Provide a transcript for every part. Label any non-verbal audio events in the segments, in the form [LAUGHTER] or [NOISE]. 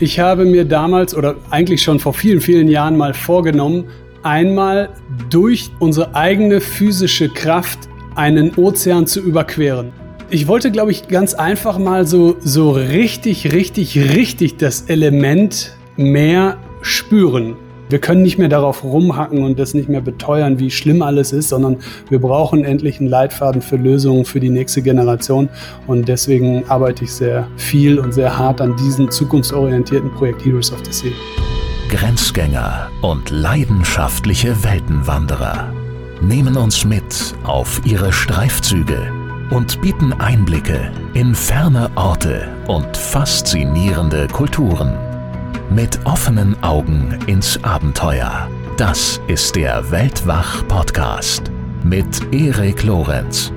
Ich habe mir damals oder eigentlich schon vor vielen, vielen Jahren mal vorgenommen, einmal durch unsere eigene physische Kraft einen Ozean zu überqueren. Ich wollte, glaube ich, ganz einfach mal so, so richtig, richtig, richtig das Element Meer spüren. Wir können nicht mehr darauf rumhacken und das nicht mehr beteuern, wie schlimm alles ist, sondern wir brauchen endlich einen Leitfaden für Lösungen für die nächste Generation. Und deswegen arbeite ich sehr viel und sehr hart an diesem zukunftsorientierten Projekt Heroes of the Sea. Grenzgänger und leidenschaftliche Weltenwanderer nehmen uns mit auf ihre Streifzüge und bieten Einblicke in ferne Orte und faszinierende Kulturen. Mit offenen Augen ins Abenteuer. Das ist der Weltwach-Podcast mit Erik Lorenz.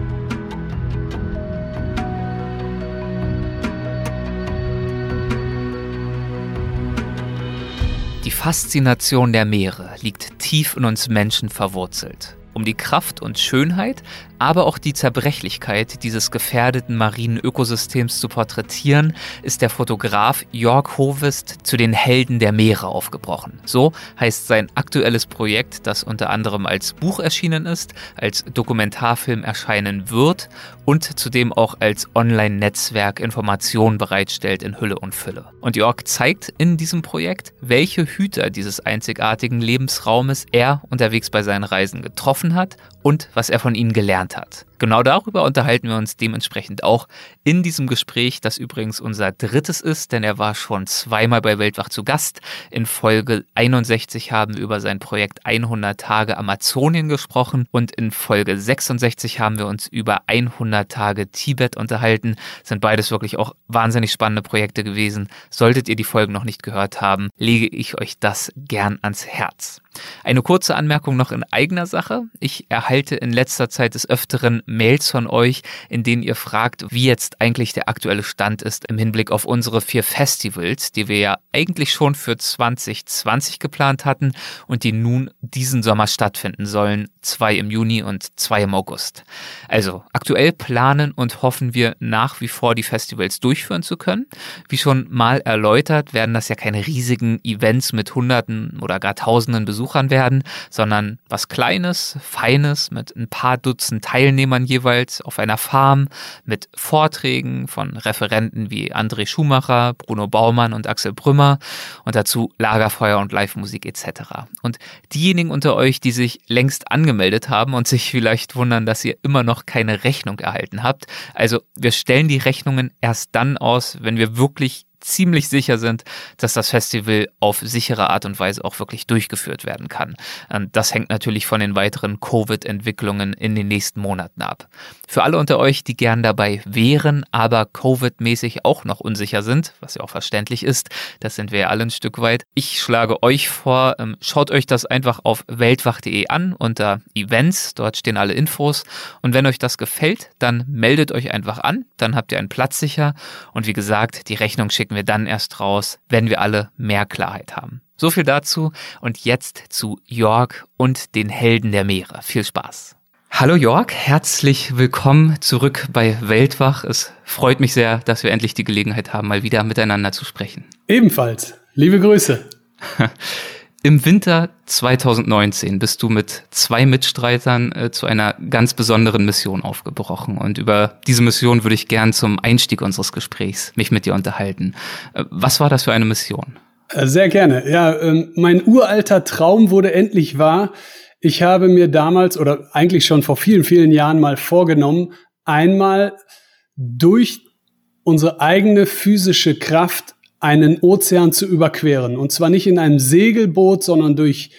Die Faszination der Meere liegt tief in uns Menschen verwurzelt. Um die Kraft und Schönheit, aber auch die Zerbrechlichkeit dieses gefährdeten marinen Ökosystems zu porträtieren, ist der Fotograf Jörg Hovest zu den Helden der Meere aufgebrochen. So heißt sein aktuelles Projekt, das unter anderem als Buch erschienen ist, als Dokumentarfilm erscheinen wird und zudem auch als Online-Netzwerk Informationen bereitstellt in Hülle und Fülle. Und Jörg zeigt in diesem Projekt, welche Hüter dieses einzigartigen Lebensraumes er unterwegs bei seinen Reisen getroffen hat und was er von ihnen gelernt hat. Genau darüber unterhalten wir uns dementsprechend auch in diesem Gespräch, das übrigens unser drittes ist, denn er war schon zweimal bei Weltwach zu Gast. In Folge 61 haben wir über sein Projekt 100 Tage Amazonien gesprochen und in Folge 66 haben wir uns über 100 Tage Tibet unterhalten. Sind beides wirklich auch wahnsinnig spannende Projekte gewesen. Solltet ihr die Folgen noch nicht gehört haben, lege ich euch das gern ans Herz. Eine kurze Anmerkung noch in eigener Sache. Ich erhalte in letzter Zeit des Öfteren Mails von euch, in denen ihr fragt, wie jetzt eigentlich der aktuelle Stand ist im Hinblick auf unsere vier Festivals, die wir ja eigentlich schon für 2020 geplant hatten und die nun diesen Sommer stattfinden sollen. Zwei im Juni und zwei im August. Also aktuell planen und hoffen wir nach wie vor die Festivals durchführen zu können. Wie schon mal erläutert, werden das ja keine riesigen Events mit Hunderten oder gar Tausenden Besuchern werden, sondern was Kleines, Feines mit ein paar Dutzend Teilnehmern Jahren jeweils auf einer Farm mit Vorträgen von Referenten wie André Schumacher, Bruno Baumann und Axel Brümmer und dazu Lagerfeuer und Live-Musik etc. Und diejenigen unter euch, die sich längst angemeldet haben und sich vielleicht wundern, dass ihr immer noch keine Rechnung erhalten habt, also wir stellen die Rechnungen erst dann aus, wenn wir wirklich ziemlich sicher sind, dass das Festival auf sichere Art und Weise auch wirklich durchgeführt werden kann. Ähm, das hängt natürlich von den weiteren Covid-Entwicklungen in den nächsten Monaten ab. Für alle unter euch, die gern dabei wären, aber Covid-mäßig auch noch unsicher sind, was ja auch verständlich ist, das sind wir ja alle ein Stück weit. Ich schlage euch vor, ähm, schaut euch das einfach auf weltwach.de an unter Events, dort stehen alle Infos und wenn euch das gefällt, dann meldet euch einfach an, dann habt ihr einen Platz sicher und wie gesagt, die Rechnung schicken finden wir dann erst raus, wenn wir alle mehr Klarheit haben. So viel dazu und jetzt zu Jörg und den Helden der Meere. Viel Spaß. Hallo Jörg, herzlich willkommen zurück bei Weltwach. Es freut mich sehr, dass wir endlich die Gelegenheit haben, mal wieder miteinander zu sprechen. Ebenfalls. Liebe Grüße. [LAUGHS] Im Winter 2019 bist du mit zwei Mitstreitern äh, zu einer ganz besonderen Mission aufgebrochen. Und über diese Mission würde ich gern zum Einstieg unseres Gesprächs mich mit dir unterhalten. Äh, was war das für eine Mission? Äh, sehr gerne. Ja, ähm, mein uralter Traum wurde endlich wahr. Ich habe mir damals oder eigentlich schon vor vielen, vielen Jahren mal vorgenommen, einmal durch unsere eigene physische Kraft einen Ozean zu überqueren. Und zwar nicht in einem Segelboot, sondern durch,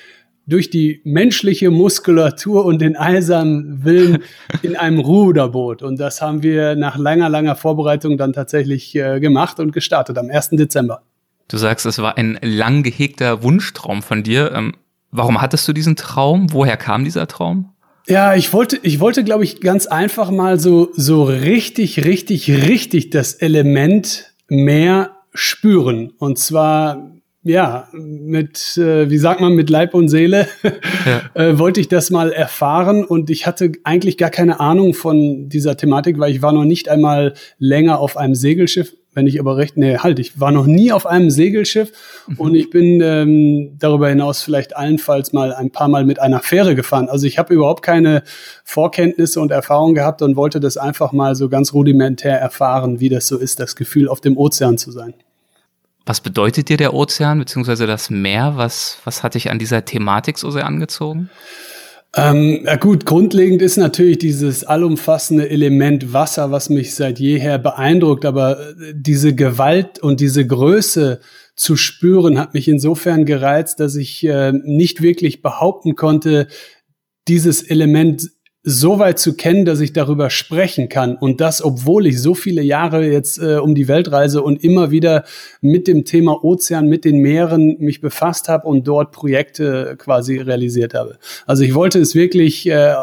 durch die menschliche Muskulatur und den eisernen Willen [LAUGHS] in einem Ruderboot. Und das haben wir nach langer, langer Vorbereitung dann tatsächlich äh, gemacht und gestartet am 1. Dezember. Du sagst, es war ein lang gehegter Wunschtraum von dir. Ähm, warum hattest du diesen Traum? Woher kam dieser Traum? Ja, ich wollte, ich wollte, glaube ich, ganz einfach mal so, so richtig, richtig, richtig das Element mehr spüren. Und zwar, ja, mit, äh, wie sagt man, mit Leib und Seele [LAUGHS] ja. äh, wollte ich das mal erfahren. Und ich hatte eigentlich gar keine Ahnung von dieser Thematik, weil ich war noch nicht einmal länger auf einem Segelschiff wenn ich aber recht, nee, halt, ich war noch nie auf einem Segelschiff mhm. und ich bin ähm, darüber hinaus vielleicht allenfalls mal ein paar Mal mit einer Fähre gefahren. Also ich habe überhaupt keine Vorkenntnisse und Erfahrungen gehabt und wollte das einfach mal so ganz rudimentär erfahren, wie das so ist, das Gefühl, auf dem Ozean zu sein. Was bedeutet dir der Ozean bzw. das Meer? Was, was hat dich an dieser Thematik so sehr angezogen? Ähm, ja gut, grundlegend ist natürlich dieses allumfassende Element Wasser, was mich seit jeher beeindruckt, aber äh, diese Gewalt und diese Größe zu spüren hat mich insofern gereizt, dass ich äh, nicht wirklich behaupten konnte, dieses Element so weit zu kennen, dass ich darüber sprechen kann. Und das, obwohl ich so viele Jahre jetzt äh, um die Welt reise und immer wieder mit dem Thema Ozean, mit den Meeren mich befasst habe und dort Projekte quasi realisiert habe. Also ich wollte es wirklich äh,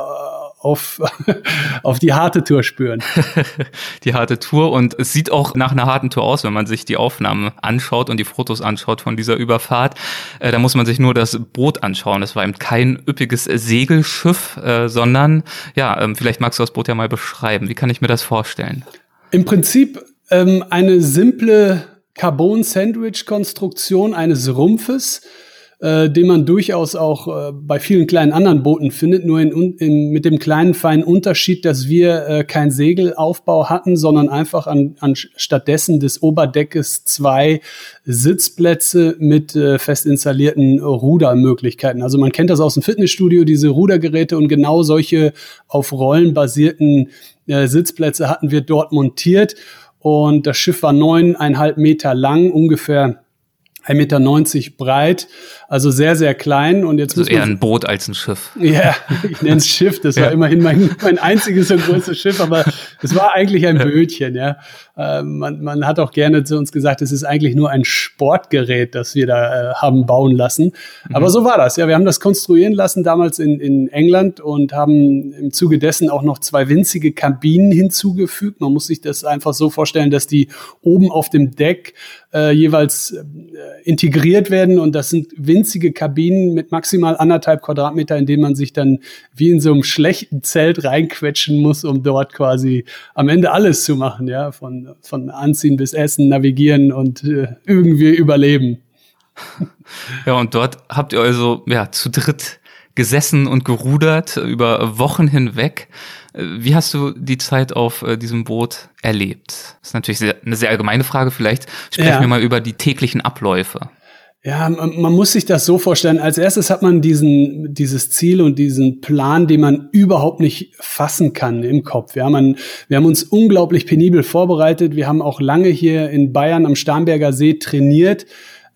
auf, [LAUGHS] auf die harte Tour spüren. [LAUGHS] die harte Tour und es sieht auch nach einer harten Tour aus, wenn man sich die Aufnahmen anschaut und die Fotos anschaut von dieser Überfahrt. Äh, da muss man sich nur das Boot anschauen. Das war eben kein üppiges Segelschiff, äh, sondern ja, ähm, vielleicht magst du das Boot ja mal beschreiben. Wie kann ich mir das vorstellen? Im Prinzip ähm, eine simple Carbon-Sandwich-Konstruktion eines Rumpfes äh, den man durchaus auch äh, bei vielen kleinen anderen Booten findet, nur in, in, mit dem kleinen feinen Unterschied, dass wir äh, kein Segelaufbau hatten, sondern einfach an, an stattdessen des Oberdeckes zwei Sitzplätze mit äh, fest installierten Rudermöglichkeiten. Also man kennt das aus dem Fitnessstudio, diese Rudergeräte und genau solche auf Rollen basierten äh, Sitzplätze hatten wir dort montiert. Und das Schiff war neuneinhalb Meter lang, ungefähr 1,90 Meter breit, also sehr, sehr klein. Und jetzt also eher ein Boot als ein Schiff. Ja, [LAUGHS] ich nenne es Schiff. Das war immerhin mein, mein einziges und größtes Schiff, aber es war eigentlich ein Bötchen. Ja, äh, man, man hat auch gerne zu uns gesagt, es ist eigentlich nur ein Sportgerät, das wir da äh, haben bauen lassen. Mhm. Aber so war das. Ja, wir haben das konstruieren lassen damals in, in England und haben im Zuge dessen auch noch zwei winzige Kabinen hinzugefügt. Man muss sich das einfach so vorstellen, dass die oben auf dem Deck äh, jeweils äh, integriert werden und das sind winzige Kabinen mit maximal anderthalb Quadratmeter, in denen man sich dann wie in so einem schlechten Zelt reinquetschen muss, um dort quasi am Ende alles zu machen, ja, von, von Anziehen bis Essen, Navigieren und äh, irgendwie überleben. Ja, und dort habt ihr also ja zu dritt gesessen und gerudert über Wochen hinweg. Wie hast du die Zeit auf äh, diesem Boot erlebt? Das ist natürlich sehr, eine sehr allgemeine Frage. Vielleicht sprechen ja. wir mal über die täglichen Abläufe. Ja, man, muss sich das so vorstellen. Als erstes hat man diesen, dieses Ziel und diesen Plan, den man überhaupt nicht fassen kann im Kopf. Ja, man, wir haben uns unglaublich penibel vorbereitet. Wir haben auch lange hier in Bayern am Starnberger See trainiert.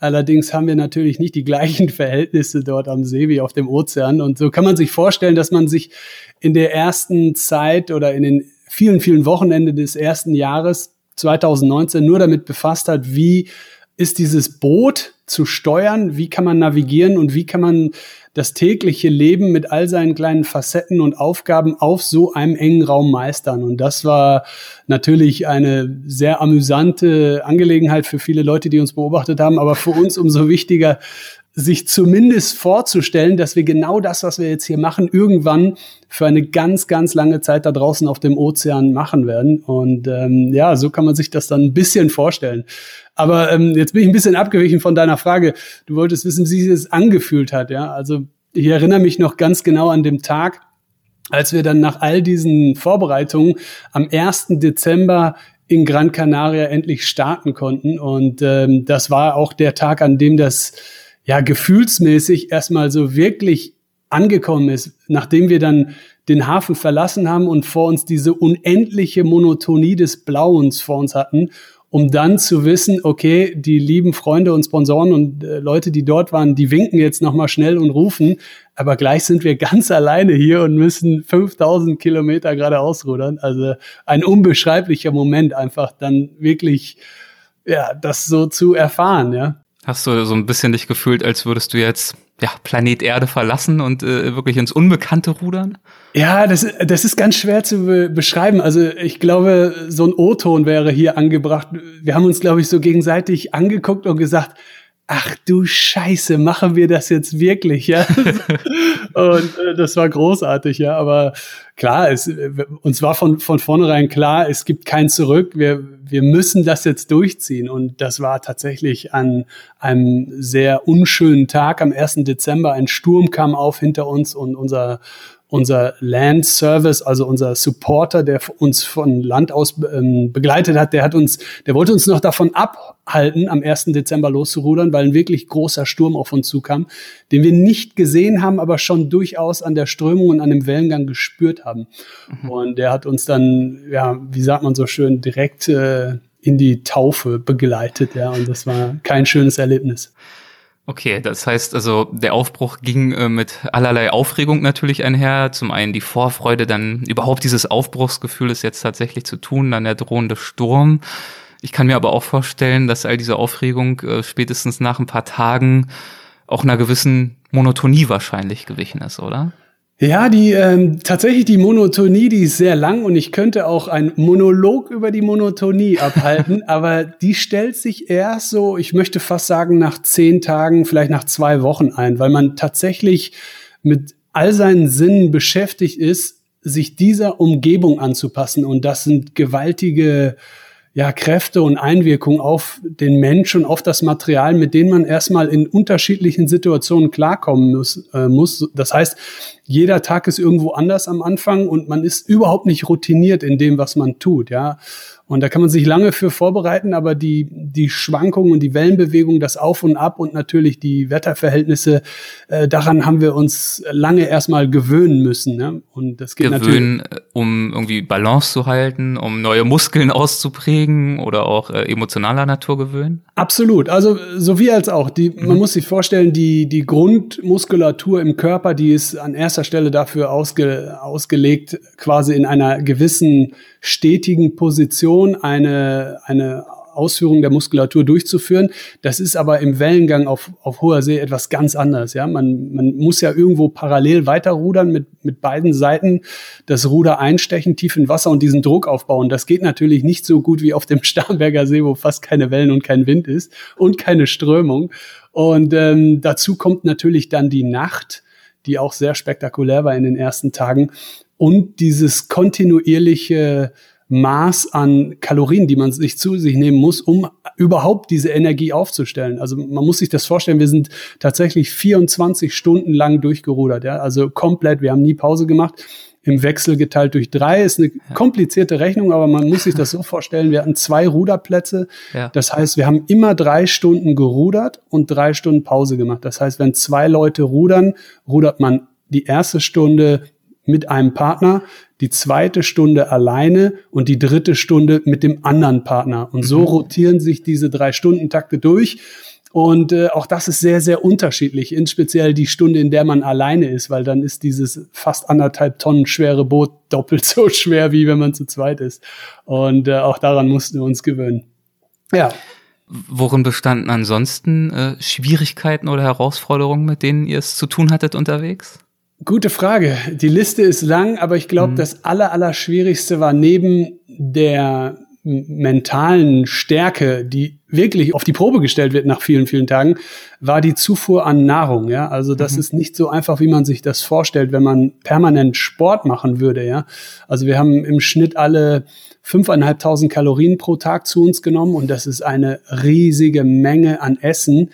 Allerdings haben wir natürlich nicht die gleichen [LAUGHS] Verhältnisse dort am See wie auf dem Ozean. Und so kann man sich vorstellen, dass man sich in der ersten Zeit oder in den vielen, vielen Wochenende des ersten Jahres 2019 nur damit befasst hat, wie ist dieses Boot zu steuern, wie kann man navigieren und wie kann man das tägliche Leben mit all seinen kleinen Facetten und Aufgaben auf so einem engen Raum meistern. Und das war natürlich eine sehr amüsante Angelegenheit für viele Leute, die uns beobachtet haben, aber für uns umso wichtiger, sich zumindest vorzustellen, dass wir genau das, was wir jetzt hier machen, irgendwann für eine ganz, ganz lange Zeit da draußen auf dem Ozean machen werden. Und ähm, ja, so kann man sich das dann ein bisschen vorstellen. Aber ähm, jetzt bin ich ein bisschen abgewichen von deiner Frage. Du wolltest wissen, wie sich das angefühlt hat. Ja, also ich erinnere mich noch ganz genau an dem Tag, als wir dann nach all diesen Vorbereitungen am 1. Dezember in Gran Canaria endlich starten konnten. Und ähm, das war auch der Tag, an dem das ja gefühlsmäßig erstmal so wirklich angekommen ist, nachdem wir dann den Hafen verlassen haben und vor uns diese unendliche Monotonie des Blauens vor uns hatten, um dann zu wissen, okay, die lieben Freunde und Sponsoren und äh, Leute, die dort waren, die winken jetzt nochmal schnell und rufen, aber gleich sind wir [LAUGHS] ganz alleine hier und müssen 5000 Kilometer gerade ausrudern. Also ein unbeschreiblicher Moment, einfach dann wirklich, ja, das so zu erfahren, ja. Hast du so ein bisschen dich gefühlt, als würdest du jetzt ja, Planet Erde verlassen und äh, wirklich ins Unbekannte rudern? Ja, das, das ist ganz schwer zu be beschreiben. Also ich glaube, so ein O-Ton wäre hier angebracht. Wir haben uns, glaube ich, so gegenseitig angeguckt und gesagt, ach du Scheiße, machen wir das jetzt wirklich, ja? [LAUGHS] und äh, das war großartig, ja. Aber klar, es, uns war von, von vornherein klar, es gibt kein Zurück. Wir, wir müssen das jetzt durchziehen. Und das war tatsächlich an einem sehr unschönen Tag am 1. Dezember. Ein Sturm kam auf hinter uns und unser unser Land Service, also unser Supporter, der uns von Land aus ähm, begleitet hat, der hat uns, der wollte uns noch davon abhalten, am 1. Dezember loszurudern, weil ein wirklich großer Sturm auf uns zukam, den wir nicht gesehen haben, aber schon durchaus an der Strömung und an dem Wellengang gespürt haben. Mhm. Und der hat uns dann, ja, wie sagt man so schön, direkt äh, in die Taufe begleitet, ja, und das war kein schönes Erlebnis. Okay, das heißt also, der Aufbruch ging äh, mit allerlei Aufregung natürlich einher. Zum einen die Vorfreude, dann überhaupt dieses Aufbruchsgefühl ist jetzt tatsächlich zu tun, dann der drohende Sturm. Ich kann mir aber auch vorstellen, dass all diese Aufregung äh, spätestens nach ein paar Tagen auch einer gewissen Monotonie wahrscheinlich gewichen ist, oder? Ja, die ähm, tatsächlich die Monotonie, die ist sehr lang und ich könnte auch einen Monolog über die Monotonie abhalten, [LAUGHS] aber die stellt sich erst so, ich möchte fast sagen, nach zehn Tagen, vielleicht nach zwei Wochen ein, weil man tatsächlich mit all seinen Sinnen beschäftigt ist, sich dieser Umgebung anzupassen und das sind gewaltige ja, Kräfte und Einwirkungen auf den Mensch und auf das Material, mit denen man erstmal in unterschiedlichen Situationen klarkommen muss. Äh, muss. Das heißt, jeder Tag ist irgendwo anders am Anfang und man ist überhaupt nicht routiniert in dem, was man tut, ja. Und da kann man sich lange für vorbereiten, aber die, die Schwankungen und die Wellenbewegung, das Auf und Ab und natürlich die Wetterverhältnisse, äh, daran haben wir uns lange erstmal gewöhnen müssen. Ne? Und das geht gewöhnen, natürlich. Äh, um irgendwie Balance zu halten, um neue Muskeln [LAUGHS] auszuprägen oder auch äh, emotionaler Natur gewöhnen? Absolut. Also sowie als auch. Die, mhm. Man muss sich vorstellen, die, die Grundmuskulatur im Körper, die ist an erster Stelle dafür ausge, ausgelegt, quasi in einer gewissen stetigen Position eine, eine Ausführung der Muskulatur durchzuführen. Das ist aber im Wellengang auf, auf hoher See etwas ganz anderes. Ja, man, man muss ja irgendwo parallel weiterrudern mit, mit beiden Seiten das Ruder einstechen, tief in Wasser und diesen Druck aufbauen. Das geht natürlich nicht so gut wie auf dem [LAUGHS] Starnberger See, wo fast keine Wellen und kein Wind ist und keine Strömung. Und ähm, dazu kommt natürlich dann die Nacht, die auch sehr spektakulär war in den ersten Tagen und dieses kontinuierliche Maß an Kalorien, die man sich zu sich nehmen muss, um überhaupt diese Energie aufzustellen. Also man muss sich das vorstellen, wir sind tatsächlich 24 Stunden lang durchgerudert, ja, also komplett, wir haben nie Pause gemacht. Im Wechsel geteilt durch drei ist eine komplizierte Rechnung, aber man muss sich das so [LAUGHS] vorstellen, wir hatten zwei Ruderplätze. Ja. Das heißt, wir haben immer drei Stunden gerudert und drei Stunden Pause gemacht. Das heißt, wenn zwei Leute rudern, rudert man die erste Stunde mit einem Partner, die zweite Stunde alleine und die dritte Stunde mit dem anderen Partner. Und so mhm. rotieren sich diese drei Stunden Takte durch. Und äh, auch das ist sehr, sehr unterschiedlich, inspeziell die Stunde, in der man alleine ist, weil dann ist dieses fast anderthalb Tonnen schwere Boot doppelt so schwer, wie wenn man zu zweit ist. Und äh, auch daran mussten wir uns gewöhnen. Ja. Worin bestanden ansonsten äh, Schwierigkeiten oder Herausforderungen, mit denen ihr es zu tun hattet unterwegs? Gute Frage. Die Liste ist lang, aber ich glaube, mhm. das aller, aller Schwierigste war neben der mentalen Stärke, die wirklich auf die Probe gestellt wird nach vielen, vielen Tagen, war die Zufuhr an Nahrung. Ja, also das mhm. ist nicht so einfach, wie man sich das vorstellt, wenn man permanent Sport machen würde. Ja, also wir haben im Schnitt alle fünfeinhalbtausend Kalorien pro Tag zu uns genommen und das ist eine riesige Menge an Essen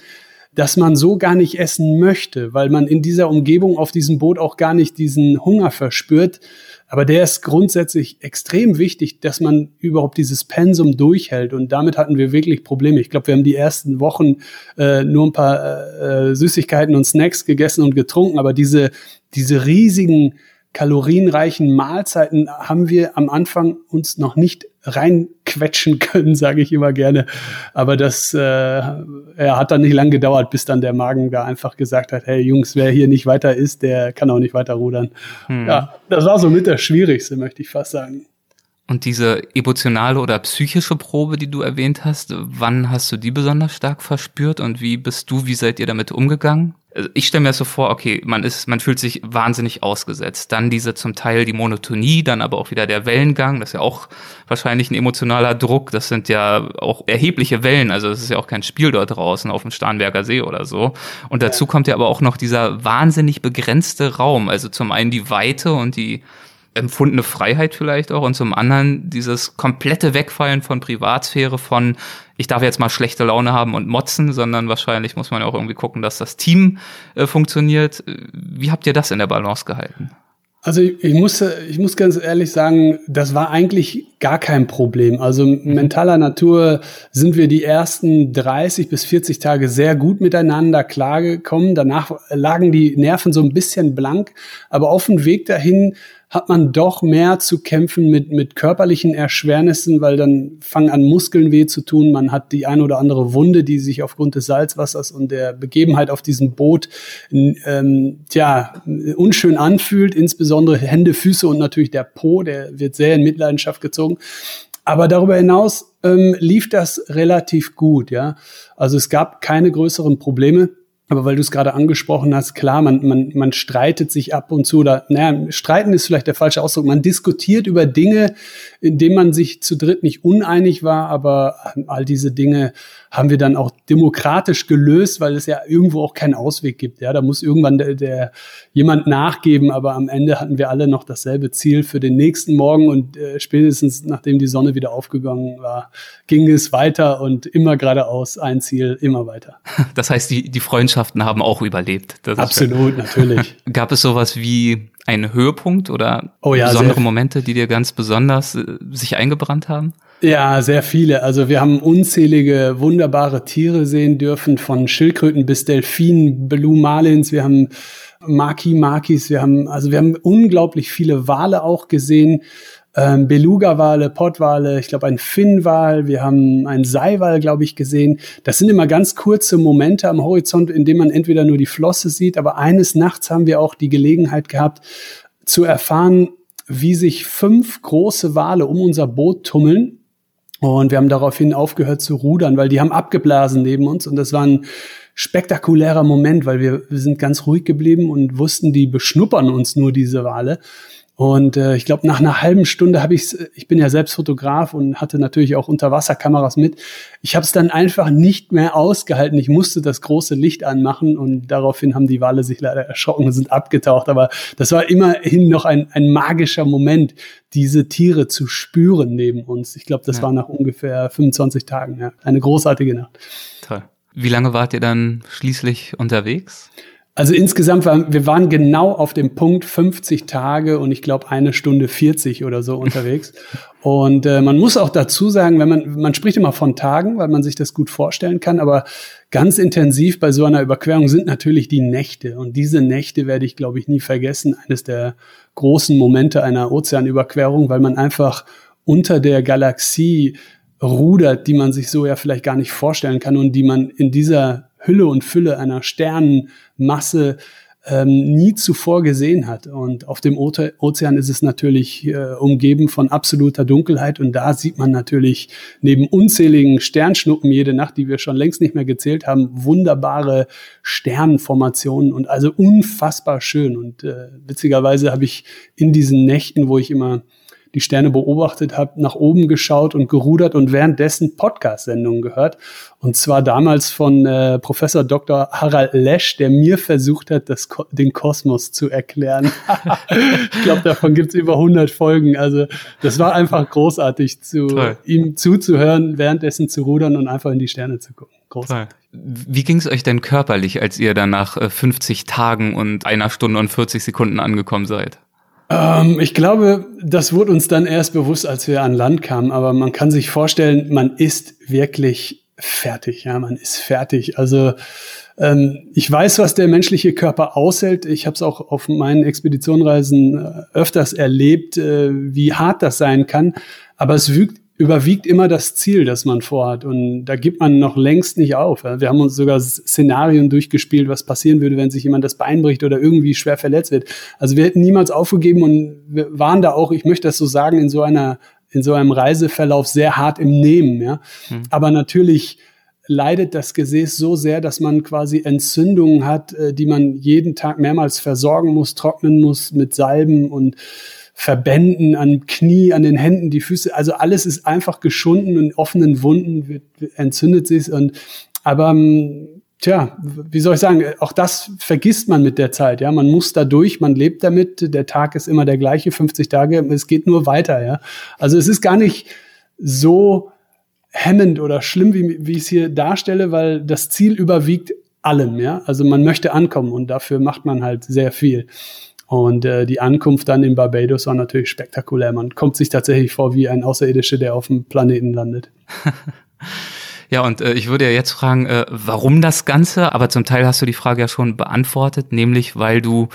dass man so gar nicht essen möchte, weil man in dieser Umgebung auf diesem Boot auch gar nicht diesen Hunger verspürt. Aber der ist grundsätzlich extrem wichtig, dass man überhaupt dieses Pensum durchhält. Und damit hatten wir wirklich Probleme. Ich glaube, wir haben die ersten Wochen äh, nur ein paar äh, Süßigkeiten und Snacks gegessen und getrunken. Aber diese, diese riesigen kalorienreichen Mahlzeiten haben wir am Anfang uns noch nicht reinquetschen können, [LAUGHS] sage ich immer gerne. Aber das äh, ja, hat dann nicht lang gedauert, bis dann der Magen da einfach gesagt hat, hey Jungs, wer hier nicht weiter ist, der kann auch nicht weiter rudern. Hm. Ja, das war so mit das Schwierigste, möchte ich fast sagen. Und diese emotionale oder psychische Probe, die du erwähnt hast, wann hast du die besonders stark verspürt und wie bist du, wie seid ihr damit umgegangen? Also ich stelle mir das so vor, okay, man ist, man fühlt sich wahnsinnig ausgesetzt. Dann diese zum Teil die Monotonie, dann aber auch wieder der Wellengang, das ist ja auch wahrscheinlich ein emotionaler Druck. Das sind ja auch erhebliche Wellen, also das ist ja auch kein Spiel dort draußen auf dem Starnberger See oder so. Und dazu kommt ja aber auch noch dieser wahnsinnig begrenzte Raum. Also zum einen die Weite und die empfundene Freiheit vielleicht auch und zum anderen dieses komplette Wegfallen von Privatsphäre, von ich darf jetzt mal schlechte Laune haben und motzen, sondern wahrscheinlich muss man ja auch irgendwie gucken, dass das Team äh, funktioniert. Wie habt ihr das in der Balance gehalten? Also ich, ich, muss, ich muss ganz ehrlich sagen, das war eigentlich gar kein Problem. Also mhm. mentaler Natur sind wir die ersten 30 bis 40 Tage sehr gut miteinander klargekommen. Danach lagen die Nerven so ein bisschen blank, aber auf dem Weg dahin hat man doch mehr zu kämpfen mit, mit körperlichen Erschwernissen, weil dann fangen an Muskeln weh zu tun. Man hat die ein oder andere Wunde, die sich aufgrund des Salzwassers und der Begebenheit auf diesem Boot ähm, tja, unschön anfühlt. Insbesondere Hände, Füße und natürlich der Po, der wird sehr in Mitleidenschaft gezogen. Aber darüber hinaus ähm, lief das relativ gut, ja. Also es gab keine größeren Probleme. Aber weil du es gerade angesprochen hast, klar, man, man, man streitet sich ab und zu oder, naja, streiten ist vielleicht der falsche Ausdruck. Man diskutiert über Dinge, in denen man sich zu dritt nicht uneinig war, aber all diese Dinge haben wir dann auch demokratisch gelöst, weil es ja irgendwo auch keinen Ausweg gibt. Ja, da muss irgendwann der, der jemand nachgeben, aber am Ende hatten wir alle noch dasselbe Ziel für den nächsten Morgen und äh, spätestens nachdem die Sonne wieder aufgegangen war, ging es weiter und immer geradeaus, ein Ziel, immer weiter. [LAUGHS] Das heißt, die, die Freundschaften haben auch überlebt. Das Absolut, [LAUGHS] natürlich. Gab es sowas wie einen Höhepunkt oder oh ja, besondere Momente, die dir ganz besonders äh, sich eingebrannt haben? Ja, sehr viele. Also wir haben unzählige wunderbare Tiere sehen dürfen, von Schildkröten bis Delfinen, Blue Marlins. Wir haben Maki Makis. Wir haben, also wir haben unglaublich viele Wale auch gesehen. Ähm, Beluga-Wale, Pottwale, ich glaube ein Finnwal, wir haben einen Seiwal, glaube ich, gesehen. Das sind immer ganz kurze Momente am Horizont, in denen man entweder nur die Flosse sieht, aber eines Nachts haben wir auch die Gelegenheit gehabt zu erfahren, wie sich fünf große Wale um unser Boot tummeln und wir haben daraufhin aufgehört zu rudern, weil die haben abgeblasen neben uns und das war ein spektakulärer Moment, weil wir, wir sind ganz ruhig geblieben und wussten, die beschnuppern uns nur diese Wale. Und äh, ich glaube, nach einer halben Stunde habe ich ich bin ja selbst Fotograf und hatte natürlich auch Unterwasserkameras mit. Ich habe es dann einfach nicht mehr ausgehalten. Ich musste das große Licht anmachen und daraufhin haben die Wale sich leider erschrocken und sind abgetaucht. Aber das war immerhin noch ein, ein magischer Moment, diese Tiere zu spüren neben uns. Ich glaube, das ja. war nach ungefähr 25 Tagen. Ja. Eine großartige Nacht. Toll. Wie lange wart ihr dann schließlich unterwegs? Also insgesamt waren wir waren genau auf dem Punkt 50 Tage und ich glaube eine Stunde 40 oder so unterwegs. [LAUGHS] und äh, man muss auch dazu sagen, wenn man man spricht immer von Tagen, weil man sich das gut vorstellen kann, aber ganz intensiv bei so einer Überquerung sind natürlich die Nächte und diese Nächte werde ich glaube ich nie vergessen. Eines der großen Momente einer Ozeanüberquerung, weil man einfach unter der Galaxie rudert, die man sich so ja vielleicht gar nicht vorstellen kann und die man in dieser Hülle und Fülle einer Sternenmasse ähm, nie zuvor gesehen hat. Und auf dem Ozean ist es natürlich äh, umgeben von absoluter Dunkelheit und da sieht man natürlich neben unzähligen Sternschnuppen jede Nacht, die wir schon längst nicht mehr gezählt haben, wunderbare Sternenformationen und also unfassbar schön. Und äh, witzigerweise habe ich in diesen Nächten, wo ich immer die Sterne beobachtet habe, nach oben geschaut und gerudert und währenddessen Podcast-Sendungen gehört. Und zwar damals von äh, Professor Dr. Harald Lesch, der mir versucht hat, das, den Kosmos zu erklären. [LAUGHS] ich glaube, davon gibt's über 100 Folgen. Also das war einfach großartig, zu Toll. ihm zuzuhören, währenddessen zu rudern und einfach in die Sterne zu gucken. Großartig. Wie ging es euch denn körperlich, als ihr dann nach 50 äh, Tagen und einer Stunde und 40 Sekunden angekommen seid? Ähm, ich glaube, das wurde uns dann erst bewusst, als wir an Land kamen. Aber man kann sich vorstellen, man ist wirklich fertig. Ja, man ist fertig. Also ähm, ich weiß, was der menschliche Körper aushält. Ich habe es auch auf meinen Expeditionreisen äh, öfters erlebt, äh, wie hart das sein kann. Aber es wiegt überwiegt immer das Ziel, das man vorhat. Und da gibt man noch längst nicht auf. Wir haben uns sogar Szenarien durchgespielt, was passieren würde, wenn sich jemand das Bein bricht oder irgendwie schwer verletzt wird. Also wir hätten niemals aufgegeben und wir waren da auch, ich möchte das so sagen, in so einer, in so einem Reiseverlauf sehr hart im Nehmen, ja. Mhm. Aber natürlich leidet das Gesäß so sehr, dass man quasi Entzündungen hat, äh, die man jeden Tag mehrmals versorgen muss, trocknen muss mit Salben und Verbänden an Knie, an den Händen, die Füße. Also alles ist einfach geschunden und offenen Wunden wird, entzündet sich und aber ähm, tja, wie soll ich sagen, auch das vergisst man mit der Zeit, ja. Man muss da durch, man lebt damit, der Tag ist immer der gleiche, 50 Tage, es geht nur weiter, ja. Also es ist gar nicht so hemmend oder schlimm, wie, wie ich es hier darstelle, weil das Ziel überwiegt allem, ja. Also man möchte ankommen und dafür macht man halt sehr viel. Und äh, die Ankunft dann in Barbados war natürlich spektakulär. Man kommt sich tatsächlich vor wie ein Außerirdischer, der auf dem Planeten landet. [LAUGHS] Ja, und äh, ich würde ja jetzt fragen, äh, warum das Ganze? Aber zum Teil hast du die Frage ja schon beantwortet, nämlich weil du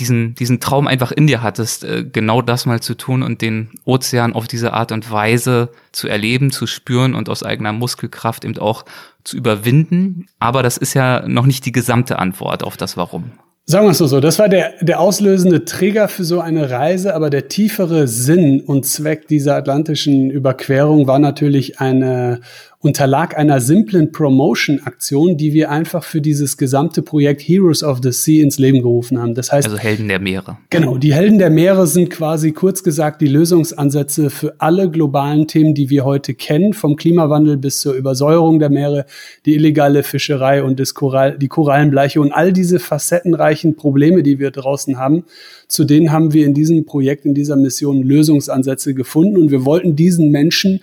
diesen, diesen Traum einfach in dir hattest, äh, genau das mal zu tun und den Ozean auf diese Art und Weise zu erleben, zu spüren und aus eigener Muskelkraft eben auch zu überwinden. Aber das ist ja noch nicht die gesamte Antwort auf das Warum. Sagen wir es so, das war der, der auslösende Trigger für so eine Reise, aber der tiefere Sinn und Zweck dieser atlantischen Überquerung war natürlich eine unterlag einer simplen Promotion-Aktion, die wir einfach für dieses gesamte Projekt Heroes of the Sea ins Leben gerufen haben. Das heißt, also Helden der Meere. Genau, die Helden der Meere sind quasi kurz gesagt die Lösungsansätze für alle globalen Themen, die wir heute kennen, vom Klimawandel bis zur Übersäuerung der Meere, die illegale Fischerei und das Korall, die Korallenbleiche und all diese facettenreichen Probleme, die wir draußen haben. Zu denen haben wir in diesem Projekt, in dieser Mission Lösungsansätze gefunden und wir wollten diesen Menschen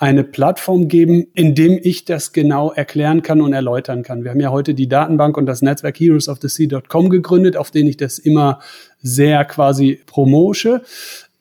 eine Plattform geben, in dem ich das genau erklären kann und erläutern kann. Wir haben ja heute die Datenbank und das Netzwerk heroesofthesea.com gegründet, auf denen ich das immer sehr quasi promosche.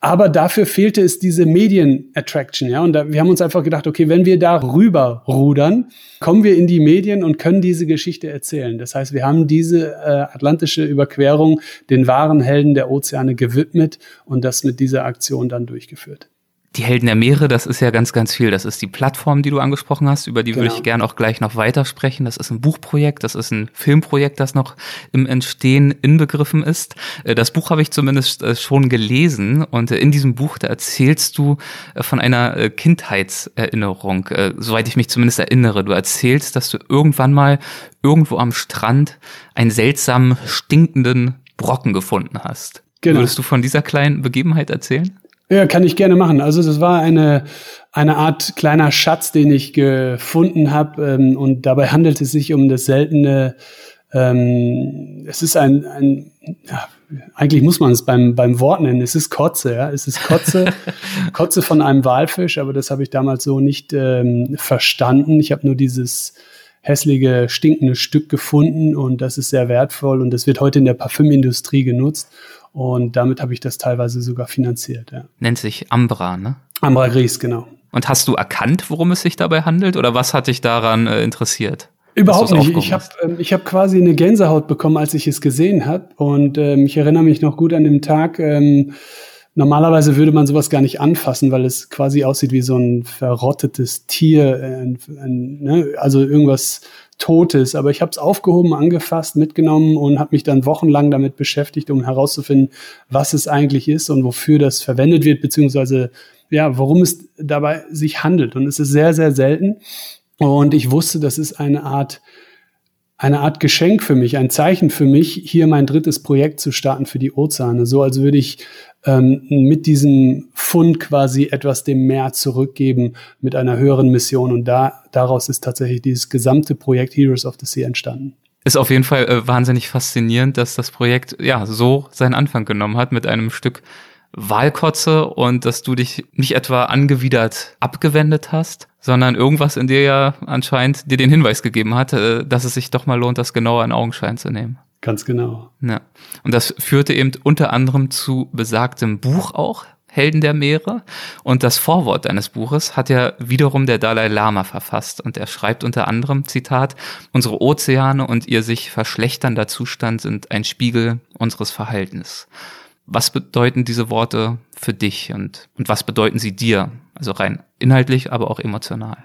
Aber dafür fehlte es diese Medien-Attraction, ja. Und da, wir haben uns einfach gedacht, okay, wenn wir da rüber rudern, kommen wir in die Medien und können diese Geschichte erzählen. Das heißt, wir haben diese äh, atlantische Überquerung den wahren Helden der Ozeane gewidmet und das mit dieser Aktion dann durchgeführt. Die Helden der Meere, das ist ja ganz, ganz viel. Das ist die Plattform, die du angesprochen hast, über die genau. würde ich gerne auch gleich noch weitersprechen. Das ist ein Buchprojekt, das ist ein Filmprojekt, das noch im Entstehen inbegriffen ist. Äh, das Buch habe ich zumindest äh, schon gelesen und äh, in diesem Buch, da erzählst du von einer Kindheitserinnerung, soweit ich mich zumindest erinnere. Du erzählst, dass du irgendwann mal irgendwo am Strand einen seltsam stinkenden Brocken gefunden hast. Genau. Würdest du von dieser kleinen Begebenheit erzählen? Ja, kann ich gerne machen. Also das war eine, eine Art kleiner Schatz, den ich gefunden habe. Ähm, und dabei handelt es sich um das seltene, ähm, es ist ein, ein ja, eigentlich muss man es beim, beim Wort nennen, es ist Kotze, ja. Es ist Kotze, [LAUGHS] Kotze von einem Walfisch, aber das habe ich damals so nicht ähm, verstanden. Ich habe nur dieses hässliche, stinkende Stück gefunden und das ist sehr wertvoll und das wird heute in der Parfümindustrie genutzt. Und damit habe ich das teilweise sogar finanziert. Ja. Nennt sich Ambra, ne? Ambra Gris, genau. Und hast du erkannt, worum es sich dabei handelt oder was hat dich daran äh, interessiert? Überhaupt nicht. Ich habe ähm, ich hab quasi eine Gänsehaut bekommen, als ich es gesehen habe. Und ähm, ich erinnere mich noch gut an den Tag. Ähm, normalerweise würde man sowas gar nicht anfassen, weil es quasi aussieht wie so ein verrottetes Tier. Äh, ein, ne? Also irgendwas Totes. Aber ich habe es aufgehoben, angefasst, mitgenommen und habe mich dann wochenlang damit beschäftigt, um herauszufinden, was es eigentlich ist und wofür das verwendet wird, beziehungsweise ja, worum es dabei sich handelt. Und es ist sehr, sehr selten. Und ich wusste, das ist eine Art eine Art Geschenk für mich, ein Zeichen für mich, hier mein drittes Projekt zu starten für die Ozeane. So als würde ich ähm, mit diesem Fund quasi etwas dem Meer zurückgeben mit einer höheren Mission. Und da, daraus ist tatsächlich dieses gesamte Projekt Heroes of the Sea entstanden. Ist auf jeden Fall äh, wahnsinnig faszinierend, dass das Projekt ja so seinen Anfang genommen hat mit einem Stück Wahlkotze und dass du dich nicht etwa angewidert abgewendet hast, sondern irgendwas in dir ja anscheinend dir den Hinweis gegeben hat, äh, dass es sich doch mal lohnt, das genauer in Augenschein zu nehmen. Ganz genau. Ja. Und das führte eben unter anderem zu besagtem Buch auch, Helden der Meere. Und das Vorwort deines Buches hat ja wiederum der Dalai Lama verfasst. Und er schreibt unter anderem, Zitat, unsere Ozeane und ihr sich verschlechternder Zustand sind ein Spiegel unseres Verhaltens. Was bedeuten diese Worte für dich und, und was bedeuten sie dir? Also rein inhaltlich, aber auch emotional.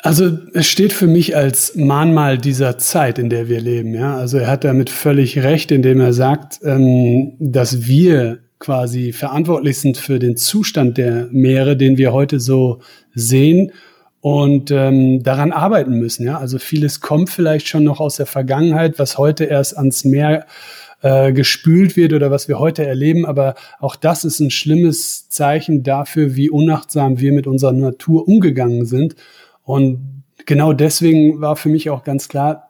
Also es steht für mich als Mahnmal dieser Zeit, in der wir leben. Ja, also er hat damit völlig recht, indem er sagt, ähm, dass wir quasi verantwortlich sind für den Zustand der Meere, den wir heute so sehen und ähm, daran arbeiten müssen. Ja, also vieles kommt vielleicht schon noch aus der Vergangenheit, was heute erst ans Meer äh, gespült wird oder was wir heute erleben. Aber auch das ist ein schlimmes Zeichen dafür, wie unachtsam wir mit unserer Natur umgegangen sind. Und genau deswegen war für mich auch ganz klar,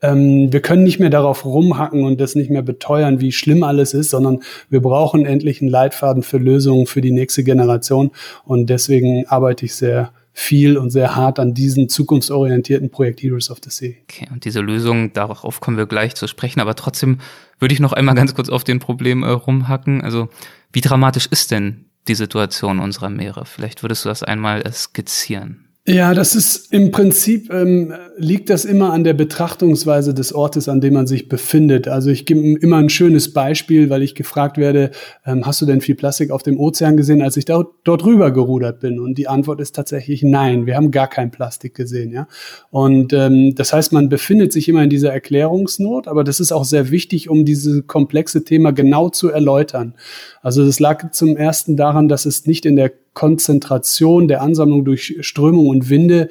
ähm, wir können nicht mehr darauf rumhacken und das nicht mehr beteuern, wie schlimm alles ist, sondern wir brauchen endlich einen Leitfaden für Lösungen für die nächste Generation. Und deswegen arbeite ich sehr viel und sehr hart an diesem zukunftsorientierten Projekt Heroes of the Sea. Okay, und diese Lösung, darauf kommen wir gleich zu sprechen, aber trotzdem würde ich noch einmal ganz kurz auf den Problem äh, rumhacken. Also, wie dramatisch ist denn die Situation unserer Meere? Vielleicht würdest du das einmal skizzieren. Ja, das ist im Prinzip ähm, liegt das immer an der Betrachtungsweise des Ortes, an dem man sich befindet. Also ich gebe immer ein schönes Beispiel, weil ich gefragt werde, ähm, hast du denn viel Plastik auf dem Ozean gesehen, als ich da, dort rüber gerudert bin? Und die Antwort ist tatsächlich nein. Wir haben gar kein Plastik gesehen, ja. Und ähm, das heißt, man befindet sich immer in dieser Erklärungsnot, aber das ist auch sehr wichtig, um dieses komplexe Thema genau zu erläutern. Also das lag zum ersten daran, dass es nicht in der Konzentration der Ansammlung durch Strömung und Winde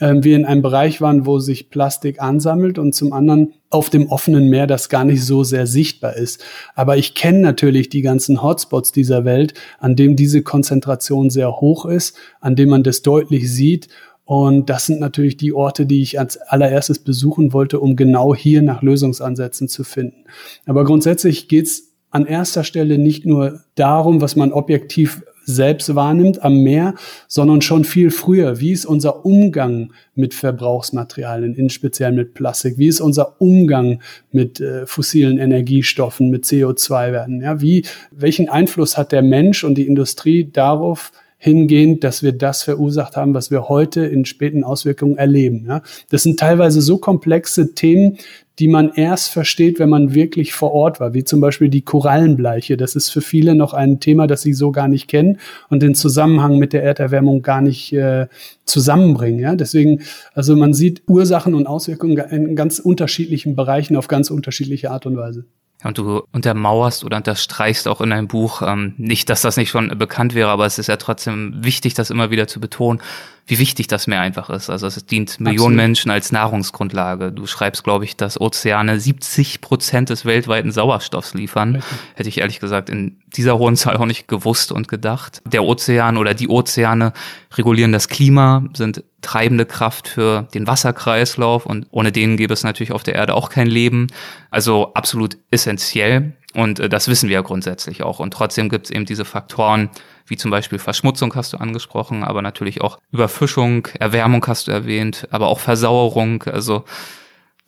äh, wir in einem Bereich waren, wo sich Plastik ansammelt und zum anderen auf dem offenen Meer das gar nicht so sehr sichtbar ist. Aber ich kenne natürlich die ganzen Hotspots dieser Welt, an dem diese Konzentration sehr hoch ist, an dem man das deutlich sieht. Und das sind natürlich die Orte, die ich als allererstes besuchen wollte, um genau hier nach Lösungsansätzen zu finden. Aber grundsätzlich geht's an erster Stelle nicht nur darum, was man objektiv selbst wahrnimmt am Meer, sondern schon viel früher. Wie ist unser Umgang mit Verbrauchsmaterialien, in speziell mit Plastik? Wie ist unser Umgang mit äh, fossilen Energiestoffen, mit CO2-Werten? Ja, wie, welchen Einfluss hat der Mensch und die Industrie darauf, hingehend, dass wir das verursacht haben, was wir heute in späten Auswirkungen erleben. Ja? Das sind teilweise so komplexe Themen, die man erst versteht, wenn man wirklich vor Ort war, wie zum Beispiel die Korallenbleiche. Das ist für viele noch ein Thema, das sie so gar nicht kennen und den Zusammenhang mit der Erderwärmung gar nicht äh, zusammenbringen. Ja? Deswegen, also man sieht Ursachen und Auswirkungen in ganz unterschiedlichen Bereichen auf ganz unterschiedliche Art und Weise. Und du untermauerst oder unterstreichst auch in deinem Buch, ähm, nicht, dass das nicht schon bekannt wäre, aber es ist ja trotzdem wichtig, das immer wieder zu betonen, wie wichtig das Meer einfach ist. Also es dient Millionen Absolut. Menschen als Nahrungsgrundlage. Du schreibst, glaube ich, dass Ozeane 70 Prozent des weltweiten Sauerstoffs liefern. Richtig. Hätte ich ehrlich gesagt in dieser hohen Zahl auch nicht gewusst und gedacht. Der Ozean oder die Ozeane regulieren das Klima, sind treibende Kraft für den Wasserkreislauf und ohne den gäbe es natürlich auf der Erde auch kein Leben. Also absolut essentiell. Und äh, das wissen wir ja grundsätzlich auch. Und trotzdem gibt es eben diese Faktoren, wie zum Beispiel Verschmutzung hast du angesprochen, aber natürlich auch Überfischung, Erwärmung hast du erwähnt, aber auch Versauerung. Also